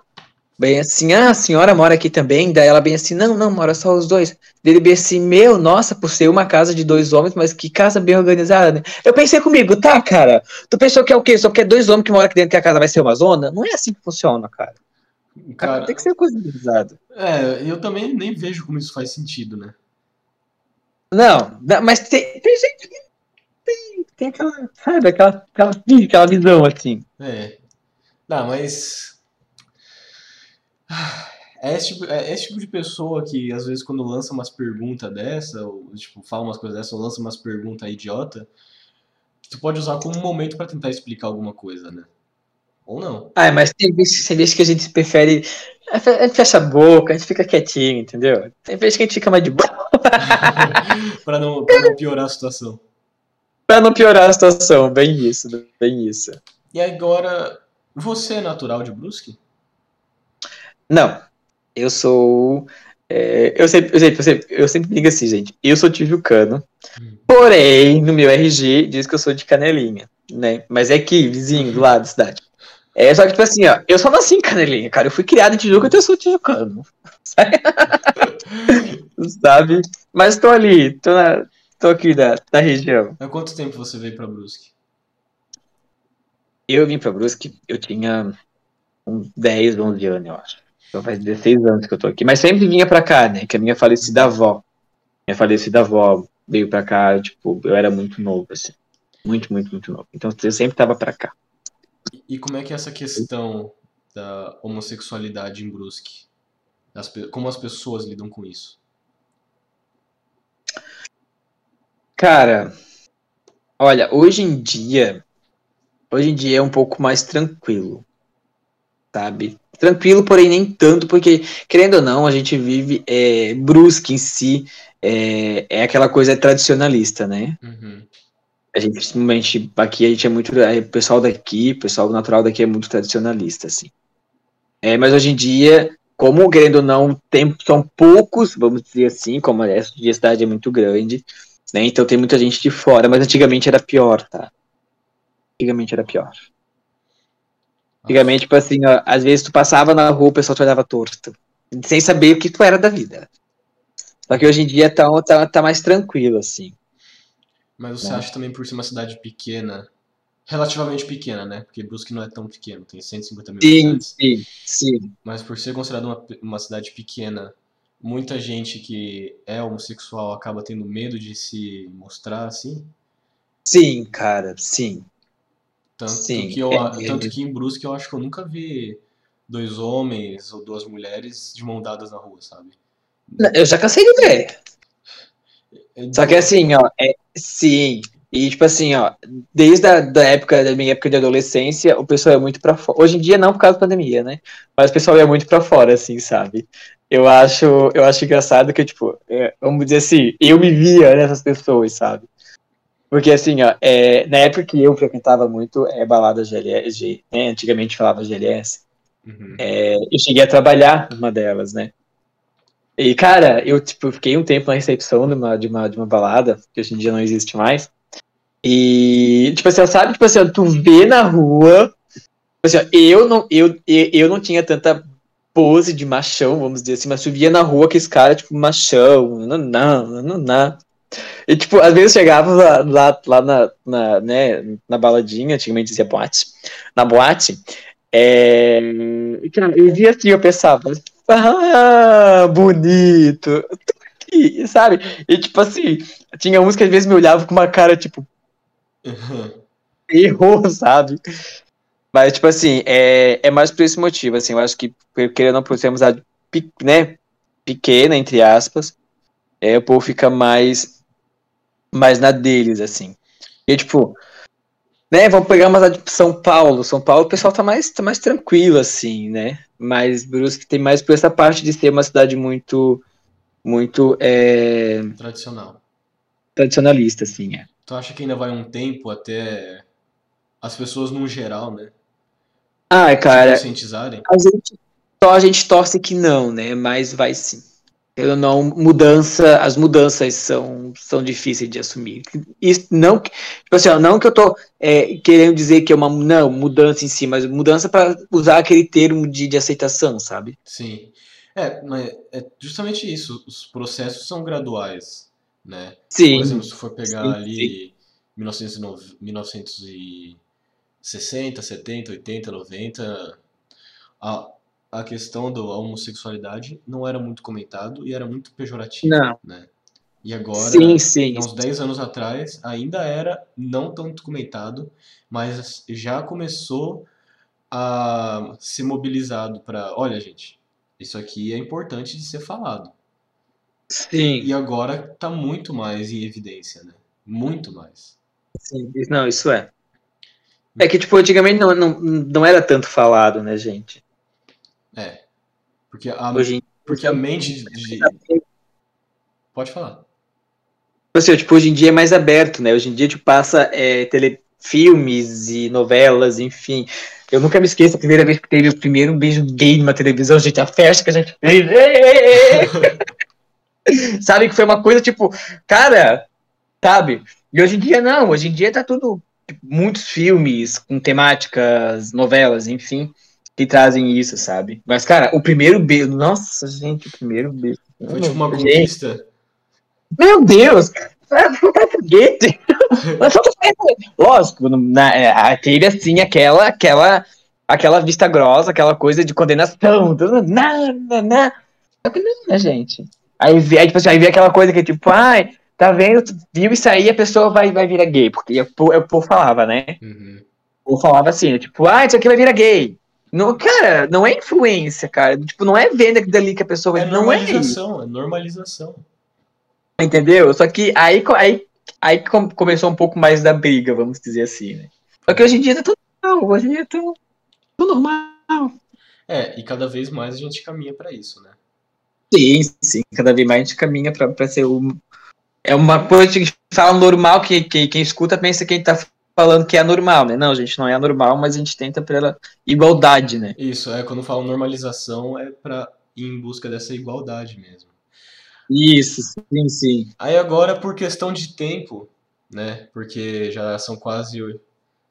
bem assim, ah, a senhora mora aqui também? Daí ela bem assim, não, não, mora só os dois. Dele bem assim, meu, nossa, por ser uma casa de dois homens, mas que casa bem organizada, né? Eu pensei comigo, tá, cara, tu pensou que é o quê? Só porque é dois homens que moram aqui dentro que a casa vai ser uma zona? Não é assim que funciona, cara. Cara, tem que ser coisa organizada. É, eu também nem vejo como isso faz sentido, né? Não, mas tem, tem gente que tem, tem aquela, sabe, aquela, aquela, aquela visão assim. É. Não, mas. É esse, tipo, é esse tipo de pessoa que, às vezes, quando lança umas perguntas dessa, ou, tipo, fala umas coisas dessa, ou lança umas perguntas idiota, tu pode usar como um momento para tentar explicar alguma coisa, né? Ou não. Ah, mas tem vezes, tem vezes que a gente prefere. A gente fecha a boca, a gente fica quietinho, entendeu? Tem vezes que a gente fica mais de boa. pra, não, pra não piorar a situação. Pra não piorar a situação, bem isso, bem isso. E agora, você é natural de Brusque? Não. Eu sou. É, eu, sempre, eu, sempre, eu, sempre, eu sempre digo assim, gente. Eu sou tijucano. Hum. Porém, no meu RG diz que eu sou de Canelinha, né? Mas é aqui, vizinho, do lado da cidade. É, só que, tipo assim, ó, eu só nasci em Canelinha, cara. Eu fui criado em Tijuca, então eu sou tijucano. Sabe? Mas tô ali, tô, na, tô aqui da, da região. Há quanto tempo você veio pra Brusque? Eu vim pra Brusque, eu tinha uns 10, 11 anos, eu acho. Então faz 16 anos que eu tô aqui. Mas sempre vinha pra cá, né? Que a minha falecida avó. Minha falecida avó veio pra cá, tipo, eu era muito novo, assim. Muito, muito, muito novo. Então eu sempre tava pra cá. E como é que é essa questão da homossexualidade em Brusque? As, como as pessoas lidam com isso? Cara, olha, hoje em dia, hoje em dia é um pouco mais tranquilo, sabe? Tranquilo, porém nem tanto, porque, querendo ou não, a gente vive, é, Brusque em si, é, é aquela coisa tradicionalista, né? Uhum. A gente, simplesmente, aqui a gente é muito. É, o pessoal daqui, o pessoal natural daqui é muito tradicionalista, assim. É, mas hoje em dia, como querendo ou não, tem, são poucos, vamos dizer assim, como essa cidade é muito grande, né? Então tem muita gente de fora, mas antigamente era pior, tá? Antigamente era pior. Antigamente, tipo assim, ó, às vezes tu passava na rua, o pessoal te olhava torto, sem saber o que tu era da vida. Só que hoje em dia tá, tá, tá mais tranquilo, assim. Mas você né? acha também por ser uma cidade pequena, relativamente pequena, né? Porque Brusque não é tão pequeno, tem 150 mil sim, habitantes. Sim, sim. Mas por ser considerado uma, uma cidade pequena, muita gente que é homossexual acaba tendo medo de se mostrar assim? Sim, cara, sim. Tanto, sim. Que, eu, é, tanto que em Brusque eu acho que eu nunca vi dois homens ou duas mulheres de mão dadas na rua, sabe? Eu já cansei de ver. Só que assim, ó, é, sim. E tipo assim, ó, desde a da época, da minha época de adolescência, o pessoal é muito pra fora. Hoje em dia não por causa da pandemia, né? Mas o pessoal é muito pra fora, assim, sabe? Eu acho, eu acho engraçado que, tipo, é, vamos dizer assim, eu me via nessas pessoas, sabe? Porque assim, ó, é, na época que eu frequentava muito é, balada GLS, né, antigamente falava GLS, Uhum. é, eu cheguei a trabalhar numa delas, né? E, cara, eu, tipo, fiquei um tempo na recepção de uma, de uma, de uma balada, que hoje em dia não existe mais. E, tipo assim, sabe, tipo assim, tu vê na rua, tipo assim, ó, eu não, eu, eu, eu não tinha tanta pose de machão, vamos dizer assim, mas tu via na rua que esse cara, tipo, machão, não, não, não. E, tipo, às vezes eu chegava lá, lá, lá na, na, né, na baladinha, antigamente dizia boate, na boate, é, eu via assim, eu pensava, ah, bonito, tô aqui, sabe? E, tipo assim, tinha uns que às vezes me olhavam com uma cara, tipo, errou, sabe? Mas, tipo assim, é, é mais por esse motivo, assim, eu acho que, querendo ou não, por ser amizade, né, pequena, entre aspas, é, o povo fica mais, mais na deles, assim. E, tipo, né, vamos pegar uma cidade de São Paulo, São Paulo o pessoal tá mais, tá mais tranquilo, assim, né, mas Brusque tem mais por essa parte de ser uma cidade muito, muito, é, Tradicional. tradicionalista, assim, é. Tu acha que ainda vai um tempo até as pessoas no geral, né? Ah, Se cara, conscientizarem? a gente, só a gente torce que não, né, mas vai sim. Eu não, mudança, as mudanças são, são difíceis de assumir. Isso não, que- tipo assim, não que eu tô é, querendo dizer que é uma não mudança em si, mas mudança para usar aquele termo de, de aceitação, sabe? Sim. É, mas é justamente isso. Os processos são graduais, né? Por Sim, exemplo, se for pegar sim, ali 1909 1960, 70, 80, 90, a, a questão da homossexualidade não era muito comentado e era muito pejorativo, não, né? E agora, sim, sim, uns 10 anos atrás, ainda era não tanto comentado, mas já começou a ser mobilizado para, olha, gente, isso aqui é importante de ser falado. sim, E agora tá muito mais em evidência, né? Muito mais. sim, não, isso é. É que, tipo, antigamente não, não, não era tanto falado, né, gente? É. Porque a, Hoje porque a mente de. Pode falar. Assim, tipo, hoje em dia é mais aberto, né? Hoje em dia, tipo, passa é, telefilmes e novelas, enfim. Eu nunca me esqueço a primeira vez que teve o primeiro beijo gay numa televisão, gente, a festa que a gente fez. sabe, que foi uma coisa, tipo, cara, sabe? E hoje em dia não, hoje em dia tá tudo, tipo, muitos filmes com temáticas, novelas, enfim, que trazem isso, sabe? Mas, cara, o primeiro beijo, nossa, gente, o primeiro beijo. Foi tipo uma Gente, conquista. meu Deus! Foguete! Lógico, na, é, teve assim aquela, aquela, aquela vista grossa, aquela coisa de condenação. Na, na, na. Só que não, né, gente? Aí, vê- aí, tipo assim, aí vê aquela coisa que tipo, ai, tá vendo? Viu isso aí, a pessoa vai, vai virar gay. Porque o povo- falava, né? Uhum. O povo falava assim, tipo, ah, isso aqui vai virar gay. Não, cara, não é influência, cara. Tipo, não é venda dali que a pessoa vai. É não é normalização, é normalização. Entendeu? Só que aí, aí, aí com- começou um pouco mais da briga, vamos dizer assim, né? Só que hoje em dia tá tudo normal, hoje em dia tá tudo normal. É, e cada vez mais a gente caminha pra isso, né? Sim, sim, cada vez mais a gente caminha pra, pra ser um. É uma coisa que a gente fala normal, que, que quem escuta pensa que a gente tá falando que é anormal, né? Não, gente, não é anormal, mas a gente tenta pela igualdade, né? Isso, é, quando falo normalização, é pra ir em busca dessa igualdade mesmo. Isso, sim, sim. Aí agora, por questão de tempo, né? Porque já são quase oi-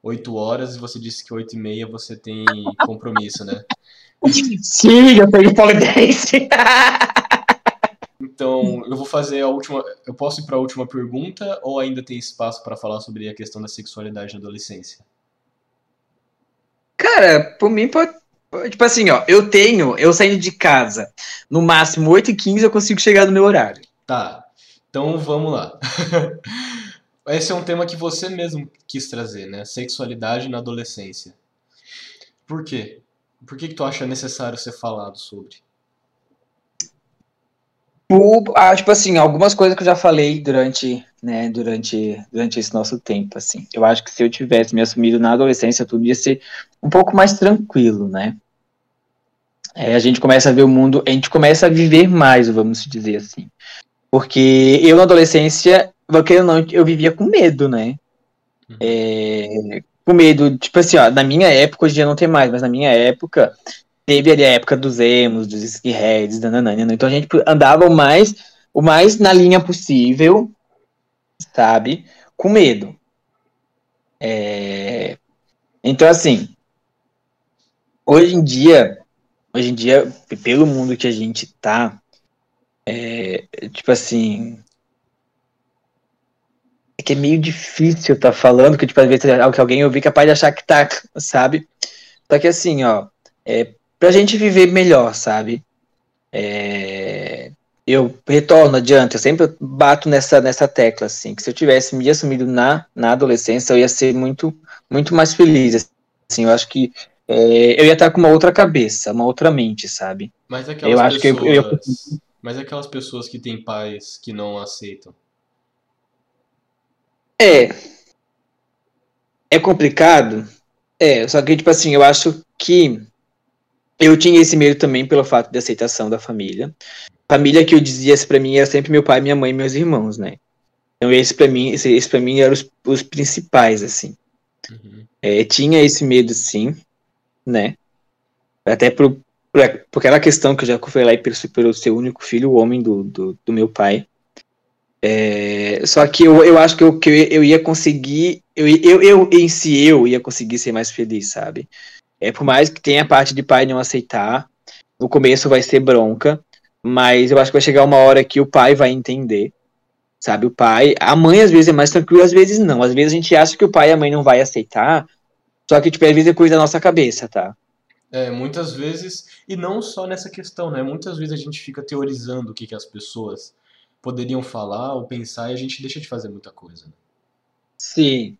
oito horas e você disse que oito e meia você tem compromisso, né? Sim, eu tenho polidense. Então, eu vou fazer a última. Eu posso ir para a última pergunta ou ainda tem espaço para falar sobre a questão da sexualidade na adolescência? Cara, por mim pode. Tipo assim, ó, eu tenho, eu saindo de casa, no máximo 8 e 15 eu consigo chegar no meu horário. Tá, então vamos lá. Esse é um tema que você mesmo quis trazer, né? Sexualidade na adolescência. Por quê? Por que, que tu acha necessário ser falado sobre? O, ah, tipo assim, algumas coisas que eu já falei durante, né, durante, durante esse nosso tempo, assim. Eu acho que se eu tivesse me assumido na adolescência, tudo ia ser um pouco mais tranquilo, né? É, a gente começa a ver o mundo, a gente começa a viver mais, vamos dizer assim. Porque eu na adolescência, eu não, eu vivia com medo, né? Uhum. É, com medo, tipo assim, ó, na minha época, hoje em dia não tem mais, mas na minha época, teve ali a época dos emos, dos skinheads, dananana, né? então a gente andava o mais, o mais na linha possível, sabe? Com medo. É... Então, assim, hoje em dia, hoje em dia, pelo mundo que a gente tá, é, tipo assim, é que é meio difícil tá falando, que tipo, às vezes é que alguém ouvir capaz de achar que tá, sabe? Só que assim, ó, é, pra gente viver melhor, sabe? É, eu retorno, adianta, eu sempre bato nessa, nessa tecla, assim, que se eu tivesse me assumido na, na adolescência, eu ia ser muito, muito mais feliz, assim, eu acho que é, eu ia estar com uma outra cabeça, uma outra mente, sabe? Mas aquelas eu acho pessoas, que eu, eu... Mas aquelas pessoas que têm pais que não aceitam. É. É complicado? É, só que, tipo assim, eu acho que eu tinha esse medo também pelo fato de aceitação da família. Família que eu dizia para mim era sempre meu pai, minha mãe e meus irmãos, né? Então esse para mim, esse, esse para mim eram os, os principais assim. Uhum. É, tinha esse medo sim, né? Até por, por, por aquela questão que eu já falei pelo, pelo ser único filho, o homem do, do, do meu pai. É, só que eu, eu acho que eu, que eu ia conseguir, eu, eu, eu em si eu ia conseguir ser mais feliz, sabe? É, por mais que tenha a parte de pai não aceitar, no começo vai ser bronca, mas eu acho que vai chegar uma hora que o pai vai entender, sabe? O pai, a mãe às vezes é mais tranquila, às vezes não. Às vezes a gente acha que o pai e a mãe não vai aceitar, só que tipo, às vezes é coisa da nossa cabeça, tá? É, muitas vezes, e não só nessa questão, né? Muitas vezes a gente fica teorizando o que, que as pessoas poderiam falar ou pensar e a gente deixa de fazer muita coisa. Né? Sim,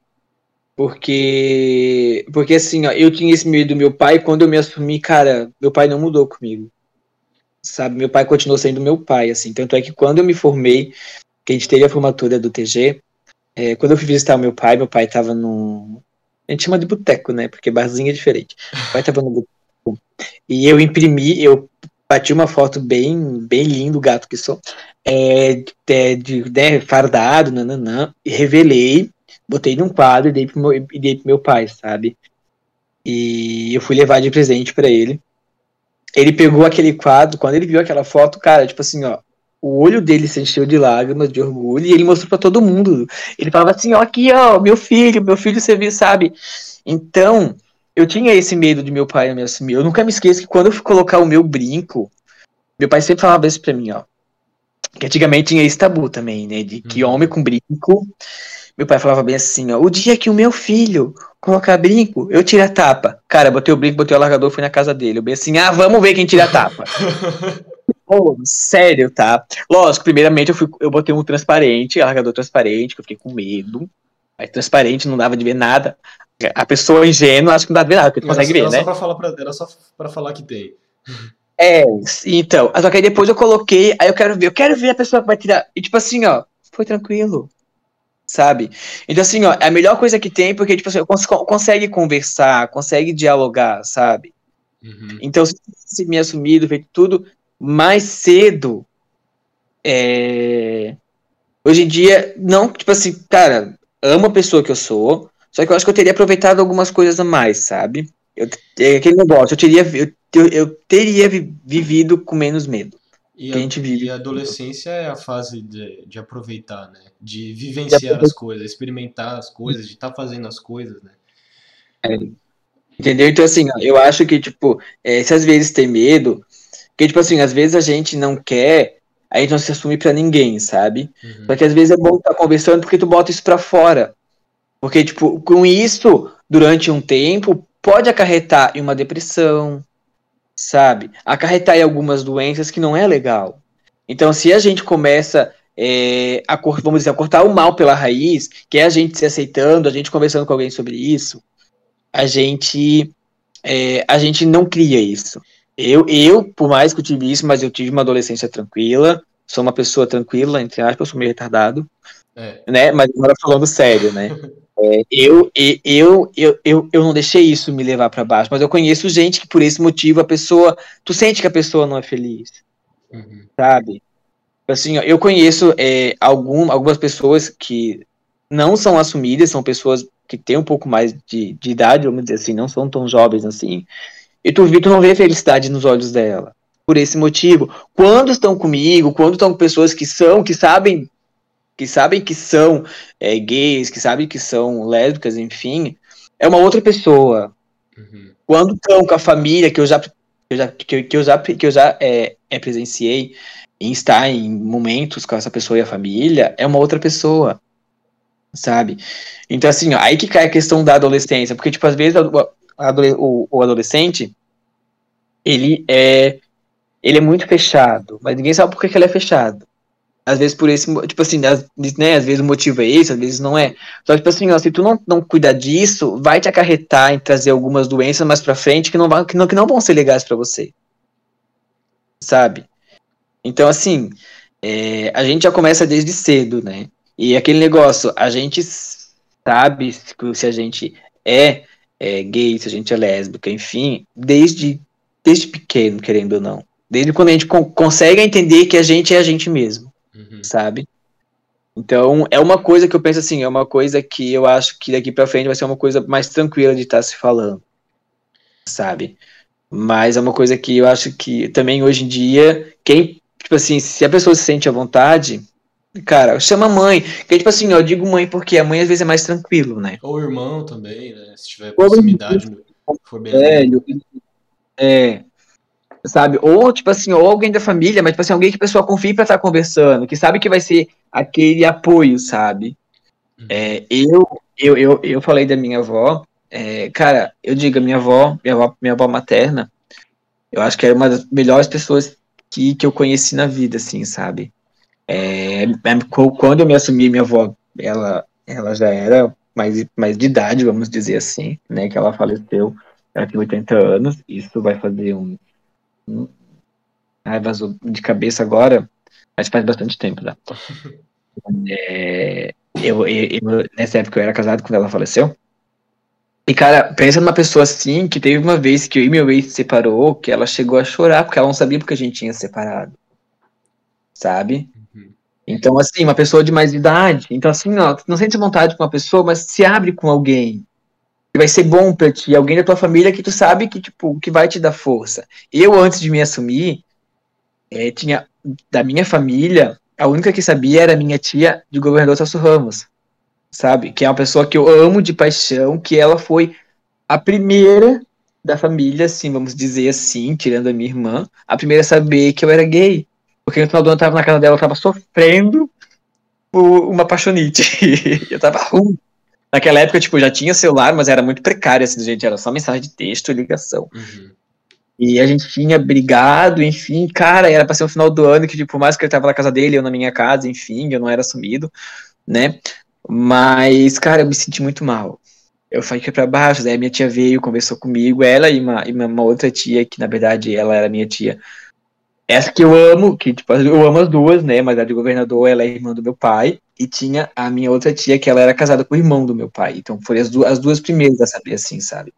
porque, porque assim, ó, eu tinha esse medo do meu pai, quando eu me assumi, cara, meu pai não mudou comigo. Sabe, meu pai continuou sendo meu pai, assim. Tanto é que quando eu me formei, que a gente teve a formatura do TG, é, quando eu fui visitar o meu pai, meu pai tava no. A gente chama de boteco, né? Porque barzinho é diferente. Meu pai tava no boteco. E eu imprimi, eu bati uma foto bem, bem lindo, gato que sou, é, de, de, de fardado, nananã, e revelei botei num quadro e dei pro meu, e dei pro meu pai, sabe? E eu fui levar de presente para ele. Ele pegou aquele quadro, quando ele viu aquela foto, cara, tipo assim, ó, o olho dele se encheu de lágrimas, de orgulho, e ele mostrou para todo mundo. Ele falava assim, ó, aqui, ó, meu filho, meu filho, você viu, sabe? Então, eu tinha esse medo de meu pai me assumir. Eu nunca me esqueço que quando eu fui colocar o meu brinco, meu pai sempre falava isso pra mim, ó. Que antigamente tinha esse tabu também, né? De que uhum. homem com brinco meu pai falava bem assim, ó, o dia que o meu filho colocar brinco, eu tiro a tapa. Cara, botei o brinco, botei o largador, fui na casa dele. Eu bem assim, ah, vamos ver quem tira a tapa. oh, sério, tá? Lógico, primeiramente eu, fui, eu botei um transparente, largador transparente, que eu fiquei com medo. Mas transparente não dava de ver nada. A pessoa ingênua acho que não dá de ver nada, porque tu consegue ver, era né? Só pra falar pra, era só pra falar que tem. É, então. Só que aí depois eu coloquei, aí eu quero ver, eu quero ver a pessoa que vai tirar. E tipo assim, ó, foi tranquilo sabe? Então, assim, ó, é a melhor coisa que tem, porque, tipo assim, cons consegue conversar, consegue dialogar, sabe? Uhum. Então, se me assumido, feito tudo mais cedo, é... hoje em dia, não, tipo assim, cara, amo a pessoa que eu sou, só que eu acho que eu teria aproveitado algumas coisas a mais, sabe? Eu, é aquele negócio, eu teria, eu, eu teria vivido com menos medo. E a, vive. E a adolescência é a fase de, de aproveitar, né? De vivenciar as coisas, experimentar as coisas, de estar tá fazendo as coisas, né? É. Entendeu? Então, assim, eu acho que, tipo, é, se às vezes tem medo, que, tipo assim, às vezes a gente não quer, a gente não se assume pra ninguém, sabe? Uhum. Só que às vezes é bom estar tá conversando porque tu bota isso pra fora. Porque, tipo, com isso, durante um tempo, pode acarretar em uma depressão, sabe? Acarretar em algumas doenças que não é legal. Então, se a gente começa é, a, vamos dizer, a cortar o mal pela raiz, que é a gente se aceitando, a gente conversando com alguém sobre isso, a gente é, a gente não cria isso. Eu, eu, por mais que eu tive isso, mas eu tive uma adolescência tranquila, sou uma pessoa tranquila, entre aspas, sou meio retardado, é. né? Mas agora falando sério, né? É, eu, eu, eu, eu, eu não deixei isso me levar para baixo, mas eu conheço gente que por esse motivo a pessoa, tu sente que a pessoa não é feliz, uhum. sabe? Assim, ó, eu conheço é, algum, algumas pessoas que não são assumidas, são pessoas que têm um pouco mais de, de idade, vamos dizer assim, não são tão jovens assim, e tu, tu não vê felicidade nos olhos dela. Por esse motivo, quando estão comigo, quando estão com pessoas que são, que sabem que sabem que são é, gays, que sabem que são lésbicas, enfim, é uma outra pessoa. Uhum. Quando estão com a família, que eu já, que eu já, que eu, já, que eu já é, é, presenciei, em estar em momentos com essa pessoa e a família, é uma outra pessoa. Sabe? Então, assim, ó, aí que cai a questão da adolescência, porque, tipo, às vezes o, o, o adolescente, ele é, ele é muito fechado, mas ninguém sabe por que, que ele é fechado às vezes por esse, tipo assim, às, né, às vezes o motivo é esse, às vezes não é. Só tipo assim, ó, se tu não, não cuidar disso, vai te acarretar em trazer algumas doenças mais pra frente que não, que não, que não vão ser legais para você. Sabe? Então, assim, é, a gente já começa desde cedo, né? E aquele negócio, a gente sabe se a gente é, é gay, se a gente é lésbica, enfim, desde, desde pequeno, querendo ou não. Desde quando a gente consegue entender que a gente é a gente mesmo uhum. sabe? Então, é uma coisa que eu penso assim, é uma coisa que eu acho que daqui para frente vai ser uma coisa mais tranquila de estar tá se falando, sabe? Mas é uma coisa que eu acho que também hoje em dia, quem, tipo assim, se a pessoa se sente à vontade, cara, chama a mãe. Que tipo assim, eu digo mãe porque a mãe às vezes é mais tranquilo, né? Ou irmão também, né? Se tiver proximidade, for bem. É, é, sabe? Ou, tipo assim, ou alguém da família, mas, tipo assim, alguém que a pessoa confie pra estar tá conversando, que sabe que vai ser aquele apoio, sabe? Uhum. É, eu, eu, eu, eu falei da minha avó, é, cara, eu digo, minha avó, minha avó, minha avó materna, eu acho que era uma das melhores pessoas que, que eu conheci na vida, assim, sabe? É, quando eu me assumi, minha avó, ela, ela já era mais, mais de idade, vamos dizer assim, né? Que ela faleceu, ela tem 80 anos, isso vai fazer uns Ai, vazou de cabeça agora, mas faz bastante tempo já. É, eu, eu, nessa época eu era casado quando ela faleceu. E, cara, pensa numa pessoa assim, que teve uma vez que eu e meu ex se separou, que ela chegou a chorar, porque ela não sabia porque a gente tinha separado. Sabe? Uhum. Então, assim, uma pessoa de mais idade. Então, assim, ó, não sente vontade com uma pessoa, mas se abre com alguém vai ser bom para ti, alguém da tua família que tu sabe que tipo que vai te dar força. Eu antes de me assumir, é, tinha da minha família, a única que sabia era minha tia de governador Celso Ramos, sabe? Que é uma pessoa que eu amo de paixão, que ela foi a primeira da família, assim, vamos dizer assim, tirando a minha irmã, a primeira a saber que eu era gay. Porque no final do ano eu tava na casa dela, eu tava sofrendo por uma paixonite. eu tava ruim. Naquela época, tipo, já tinha celular, mas era muito precário, assim, gente, era só mensagem de texto e ligação. Uhum. E a gente tinha brigado, enfim, cara, era pra ser o final do ano, que, tipo, por mais que ele tava na casa dele, eu na minha casa, enfim, eu não era assumido, né? Mas, cara, eu me senti muito mal. Eu fiquei pra baixo, daí minha tia veio, conversou comigo, ela e uma, e uma outra tia, que na verdade ela era minha tia, essa que eu amo, que tipo, eu amo as duas, né? Mas a de governador, ela é irmã do meu pai. E tinha a minha outra tia, que ela era casada com o irmão do meu pai. Então foram as, du as duas primeiras a saber, assim, sabe?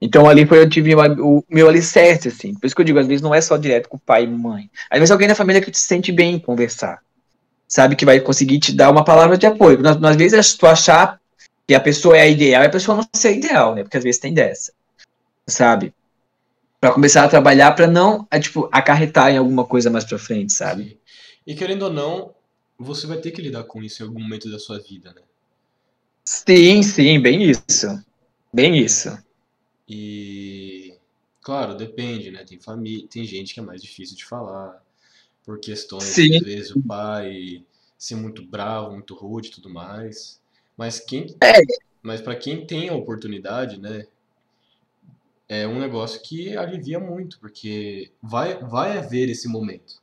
Então ali foi eu tive o meu alicerce, assim. Por isso que eu digo, às vezes não é só direto com o pai e mãe. Às vezes alguém na família que te sente bem em conversar. Sabe? Que vai conseguir te dar uma palavra de apoio. Às, às vezes tu achar que a pessoa é a ideal a pessoa não ser ideal, né? Porque às vezes tem dessa. Sabe? para começar a trabalhar para não, é, tipo, acarretar em alguma coisa mais para frente, sabe? E querendo ou não, você vai ter que lidar com isso em algum momento da sua vida, né? Sim, sim, bem isso. Bem isso. E claro, depende, né? Tem família, tem gente que é mais difícil de falar por questões, sim. às vezes o pai ser muito bravo, muito rude e tudo mais. Mas quem é. Mas para quem tem a oportunidade, né, é um negócio que alivia muito, porque vai, vai haver esse momento.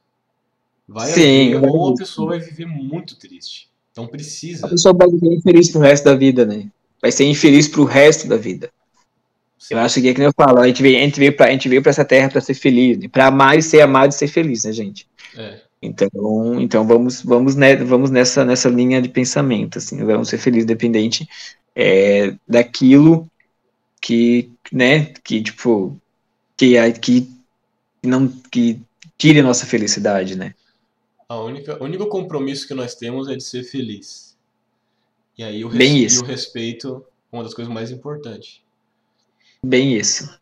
Vai Sim, haver, ou a pessoa vai viver muito triste. Então precisa. A pessoa vai viver infeliz pro resto da vida, né? Vai ser infeliz pro resto da vida. Eu acho que é que eu falo, a gente veio, a gente veio, pra, a gente veio pra essa terra para ser feliz, né? pra amar e ser amado e ser feliz, né, gente? É. Então, então vamos, vamos, né, vamos nessa, nessa linha de pensamento, assim, vamos ser felizes, independente é, daquilo que, né, que, tipo, que, que, não, que tire a nossa felicidade, né? A única, o único compromisso que nós temos é de ser feliz. E aí o, res, Bem e isso. o respeito é uma das coisas mais importantes. Bem isso.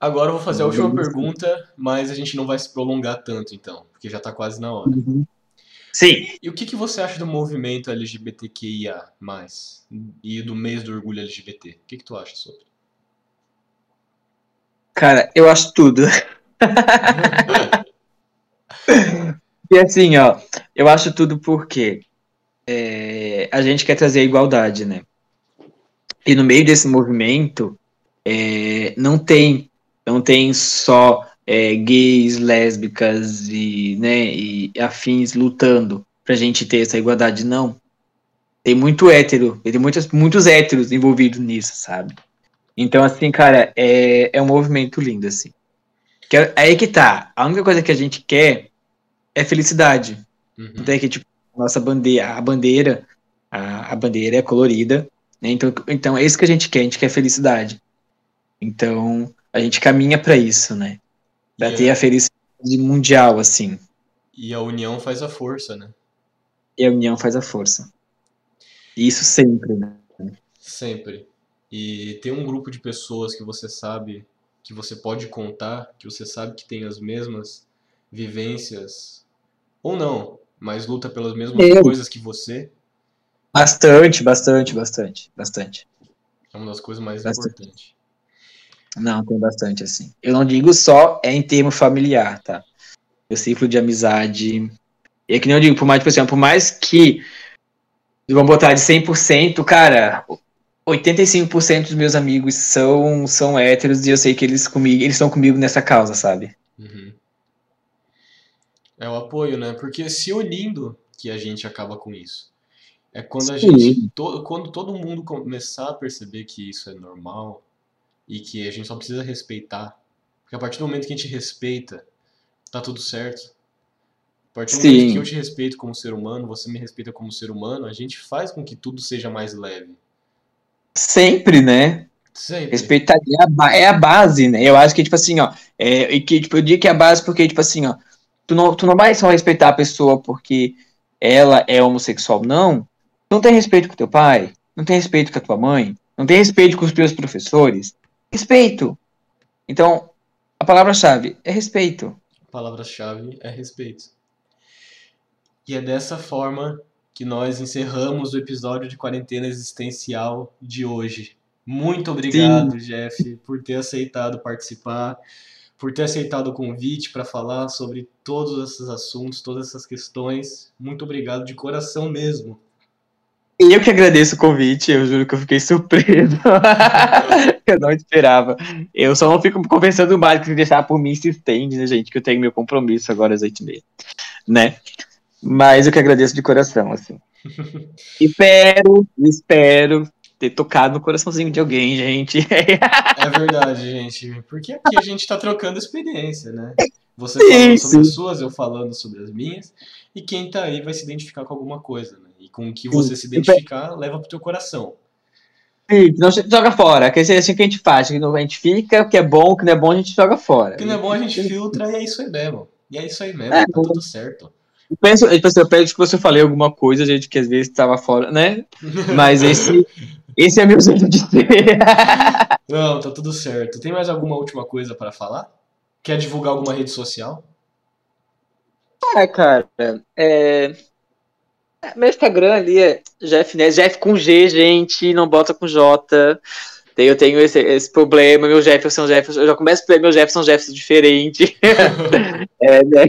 Agora eu vou fazer a última Bem isso. pergunta, mas a gente não vai se prolongar tanto então, porque já tá quase na hora. Sim. E o que, que você acha do movimento LGBTQIA+, e do mês do orgulho LGBT? O que, que tu acha sobre? Cara, eu acho tudo. E assim, ó, eu acho tudo porque é, a gente quer trazer a igualdade, né? E no meio desse movimento, é, não tem, não tem só é, gays, lésbicas e, né, e afins lutando pra gente ter essa igualdade, não. Tem muito hétero, tem muitos, muitos héteros envolvidos nisso, sabe? Então, assim, cara, é, é um movimento lindo, assim. Que, é- aí que tá. A única coisa que a gente quer é felicidade. Uhum. Até que, tipo, a nossa bandeira, a bandeira, a, a bandeira é colorida, né? Então, então é isso que a gente quer, a gente quer felicidade. Então, a gente caminha pra isso, né? Pra E ter a- a felicidade mundial, assim. E a união faz a força, né? E a união faz a força. E isso sempre, né? Sempre. E ter um grupo de pessoas que você sabe que você pode contar, que você sabe que tem as mesmas vivências, ou não, mas luta pelas mesmas Eu. coisas que você, Bastante, bastante, bastante, bastante. é uma das coisas mais Bastante. importantes. Não, tem bastante, assim. Eu não digo só é em termo familiar, tá? O ciclo de amizade. E é que nem eu digo, por mais, tipo assim, por mais que vamos botar de 100%, cara, 85% dos meus amigos são, são héteros e eu sei que eles comigo, eles estão comigo nessa causa, sabe? Uhum. É o apoio, né? Porque se unindo que a gente acaba com isso. É quando a Sim. gente, to- quando todo mundo começar a perceber que isso é normal e que a gente só precisa respeitar. Porque a partir do momento que a gente respeita, tá tudo certo. A partir do Sim. momento que eu te respeito como ser humano, você me respeita como ser humano, a gente faz com que tudo seja mais leve. Sempre, né? Sempre. Respeitar é a, é base, né? Eu acho que, tipo assim, ó, é, e que, tipo, eu digo que é a base porque, tipo assim, ó, tu não, tu não vai só respeitar a pessoa porque ela é homossexual, não. Tu não tem respeito com teu pai, não tem respeito com a tua mãe, não tem respeito com os teus professores. Respeito. Então, a palavra-chave é respeito. A palavra-chave é respeito. E é dessa forma que nós encerramos o episódio de quarentena existencial de hoje. Muito obrigado, Jeff, por ter aceitado participar, por ter aceitado o convite para falar sobre todos esses assuntos, todas essas questões. Muito obrigado de coração mesmo. Eu que agradeço o convite, eu juro que eu fiquei surpreso. eu não esperava. Eu só não fico conversando mais que deixar por mim se estende, né, gente? Que eu tenho meu compromisso agora às oito e meia, né? Mas eu que agradeço de coração, assim. espero, espero ter tocado no coraçãozinho de alguém, gente. É verdade, gente. Porque aqui a gente tá trocando experiência, né? Você falando sobre as suas, eu falando sobre as minhas. E quem tá aí vai se identificar com alguma coisa, né? E com o que você se identificar, leva pro teu coração. Sim, não joga fora, que é assim que a gente faz, que a gente fica, o que é bom, o que não é bom, a gente joga fora. O que não é bom a gente filtra e é isso aí mesmo. E é isso aí mesmo, É, tá tudo certo. Eu penso, tipo assim, eu penso que você falei alguma coisa, gente, que às vezes estava fora, né? Mas esse, esse é meu jeito de ser. Não, tá tudo certo. Tem mais alguma última coisa pra falar? Quer divulgar alguma rede social? Ah, cara, é... Meu Instagram ali é Jeff, né? Jeff com G, gente, não bota com J. Eu tenho esse, esse problema, meu Jefferson, Jefferson, eu já começo a meu Jefferson, Jefferson diferente. é, né?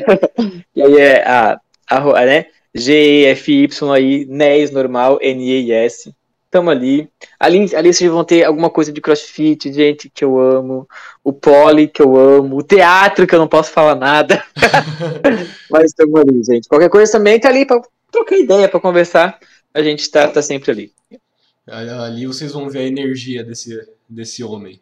E aí é a, a, né? G-E-F-Y aí, NES normal, N-E-S. Tamo ali. Ali, ali vocês vão ter alguma coisa de crossfit, gente, que eu amo. O pole, que eu amo. O teatro, que eu não posso falar nada. Mas estamos ali, gente. Qualquer coisa também tá ali pra trocar ideia, pra conversar. A gente tá, tá sempre ali. Ali vocês vão ver a energia desse, desse homem.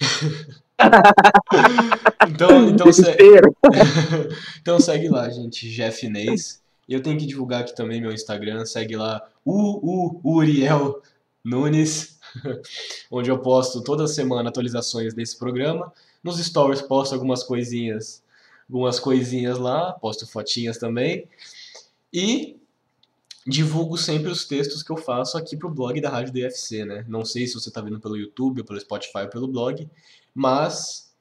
então, então, se... então segue lá, gente, Jeff Inês. E eu tenho que divulgar aqui também meu Instagram, segue lá, o, Uriel Nunes, onde eu posto toda semana atualizações desse programa. Nos stories posto algumas coisinhas, algumas coisinhas lá, posto fotinhas também. E divulgo sempre os textos que eu faço aqui pro blog da Rádio DFC, né? Não sei se você está vendo pelo YouTube, ou pelo Spotify, ou pelo blog, mas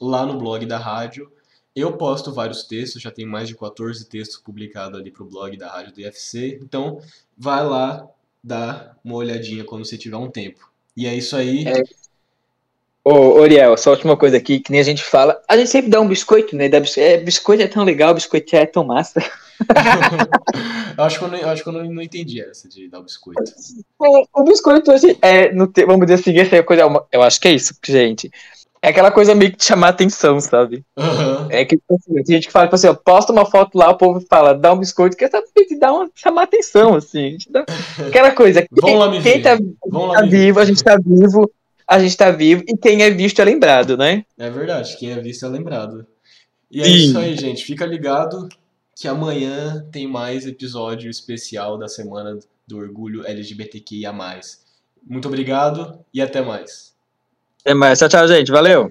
lá no blog da rádio eu posto vários textos, já tem mais de 14 textos publicados ali pro blog da Rádio DFC, então vai lá dar uma olhadinha quando você tiver um tempo. E é isso aí. É. Ô, Oriel, só última coisa aqui, que nem a gente fala, a gente sempre dá um biscoito, né? Dá, é, biscoito é tão legal, biscoito é tão massa. eu acho que eu, não, eu acho que eu não, não, entendi essa de dar o biscoito. É, o biscoito, assim, é, no, vamos dizer assim, essa é coisa, eu acho que é isso, gente. É aquela coisa meio que chamar atenção, sabe? Uhum. É que assim, tem gente que fala, tipo assim, ó, posta uma foto lá, o povo fala, dá um biscoito, que é de dar uma, chamar atenção, assim. Dá... Aquela coisa. Quem, quem tá, tá vivo, a gente tá vivo, a gente tá vivo, e quem é visto é lembrado, né? É verdade, quem é visto é lembrado. E é Sim. isso aí, gente. Fica ligado que amanhã tem mais episódio especial da semana do orgulho LGBTQIA+. Muito obrigado e até mais. Até mais. Tchau, tchau, gente. Valeu.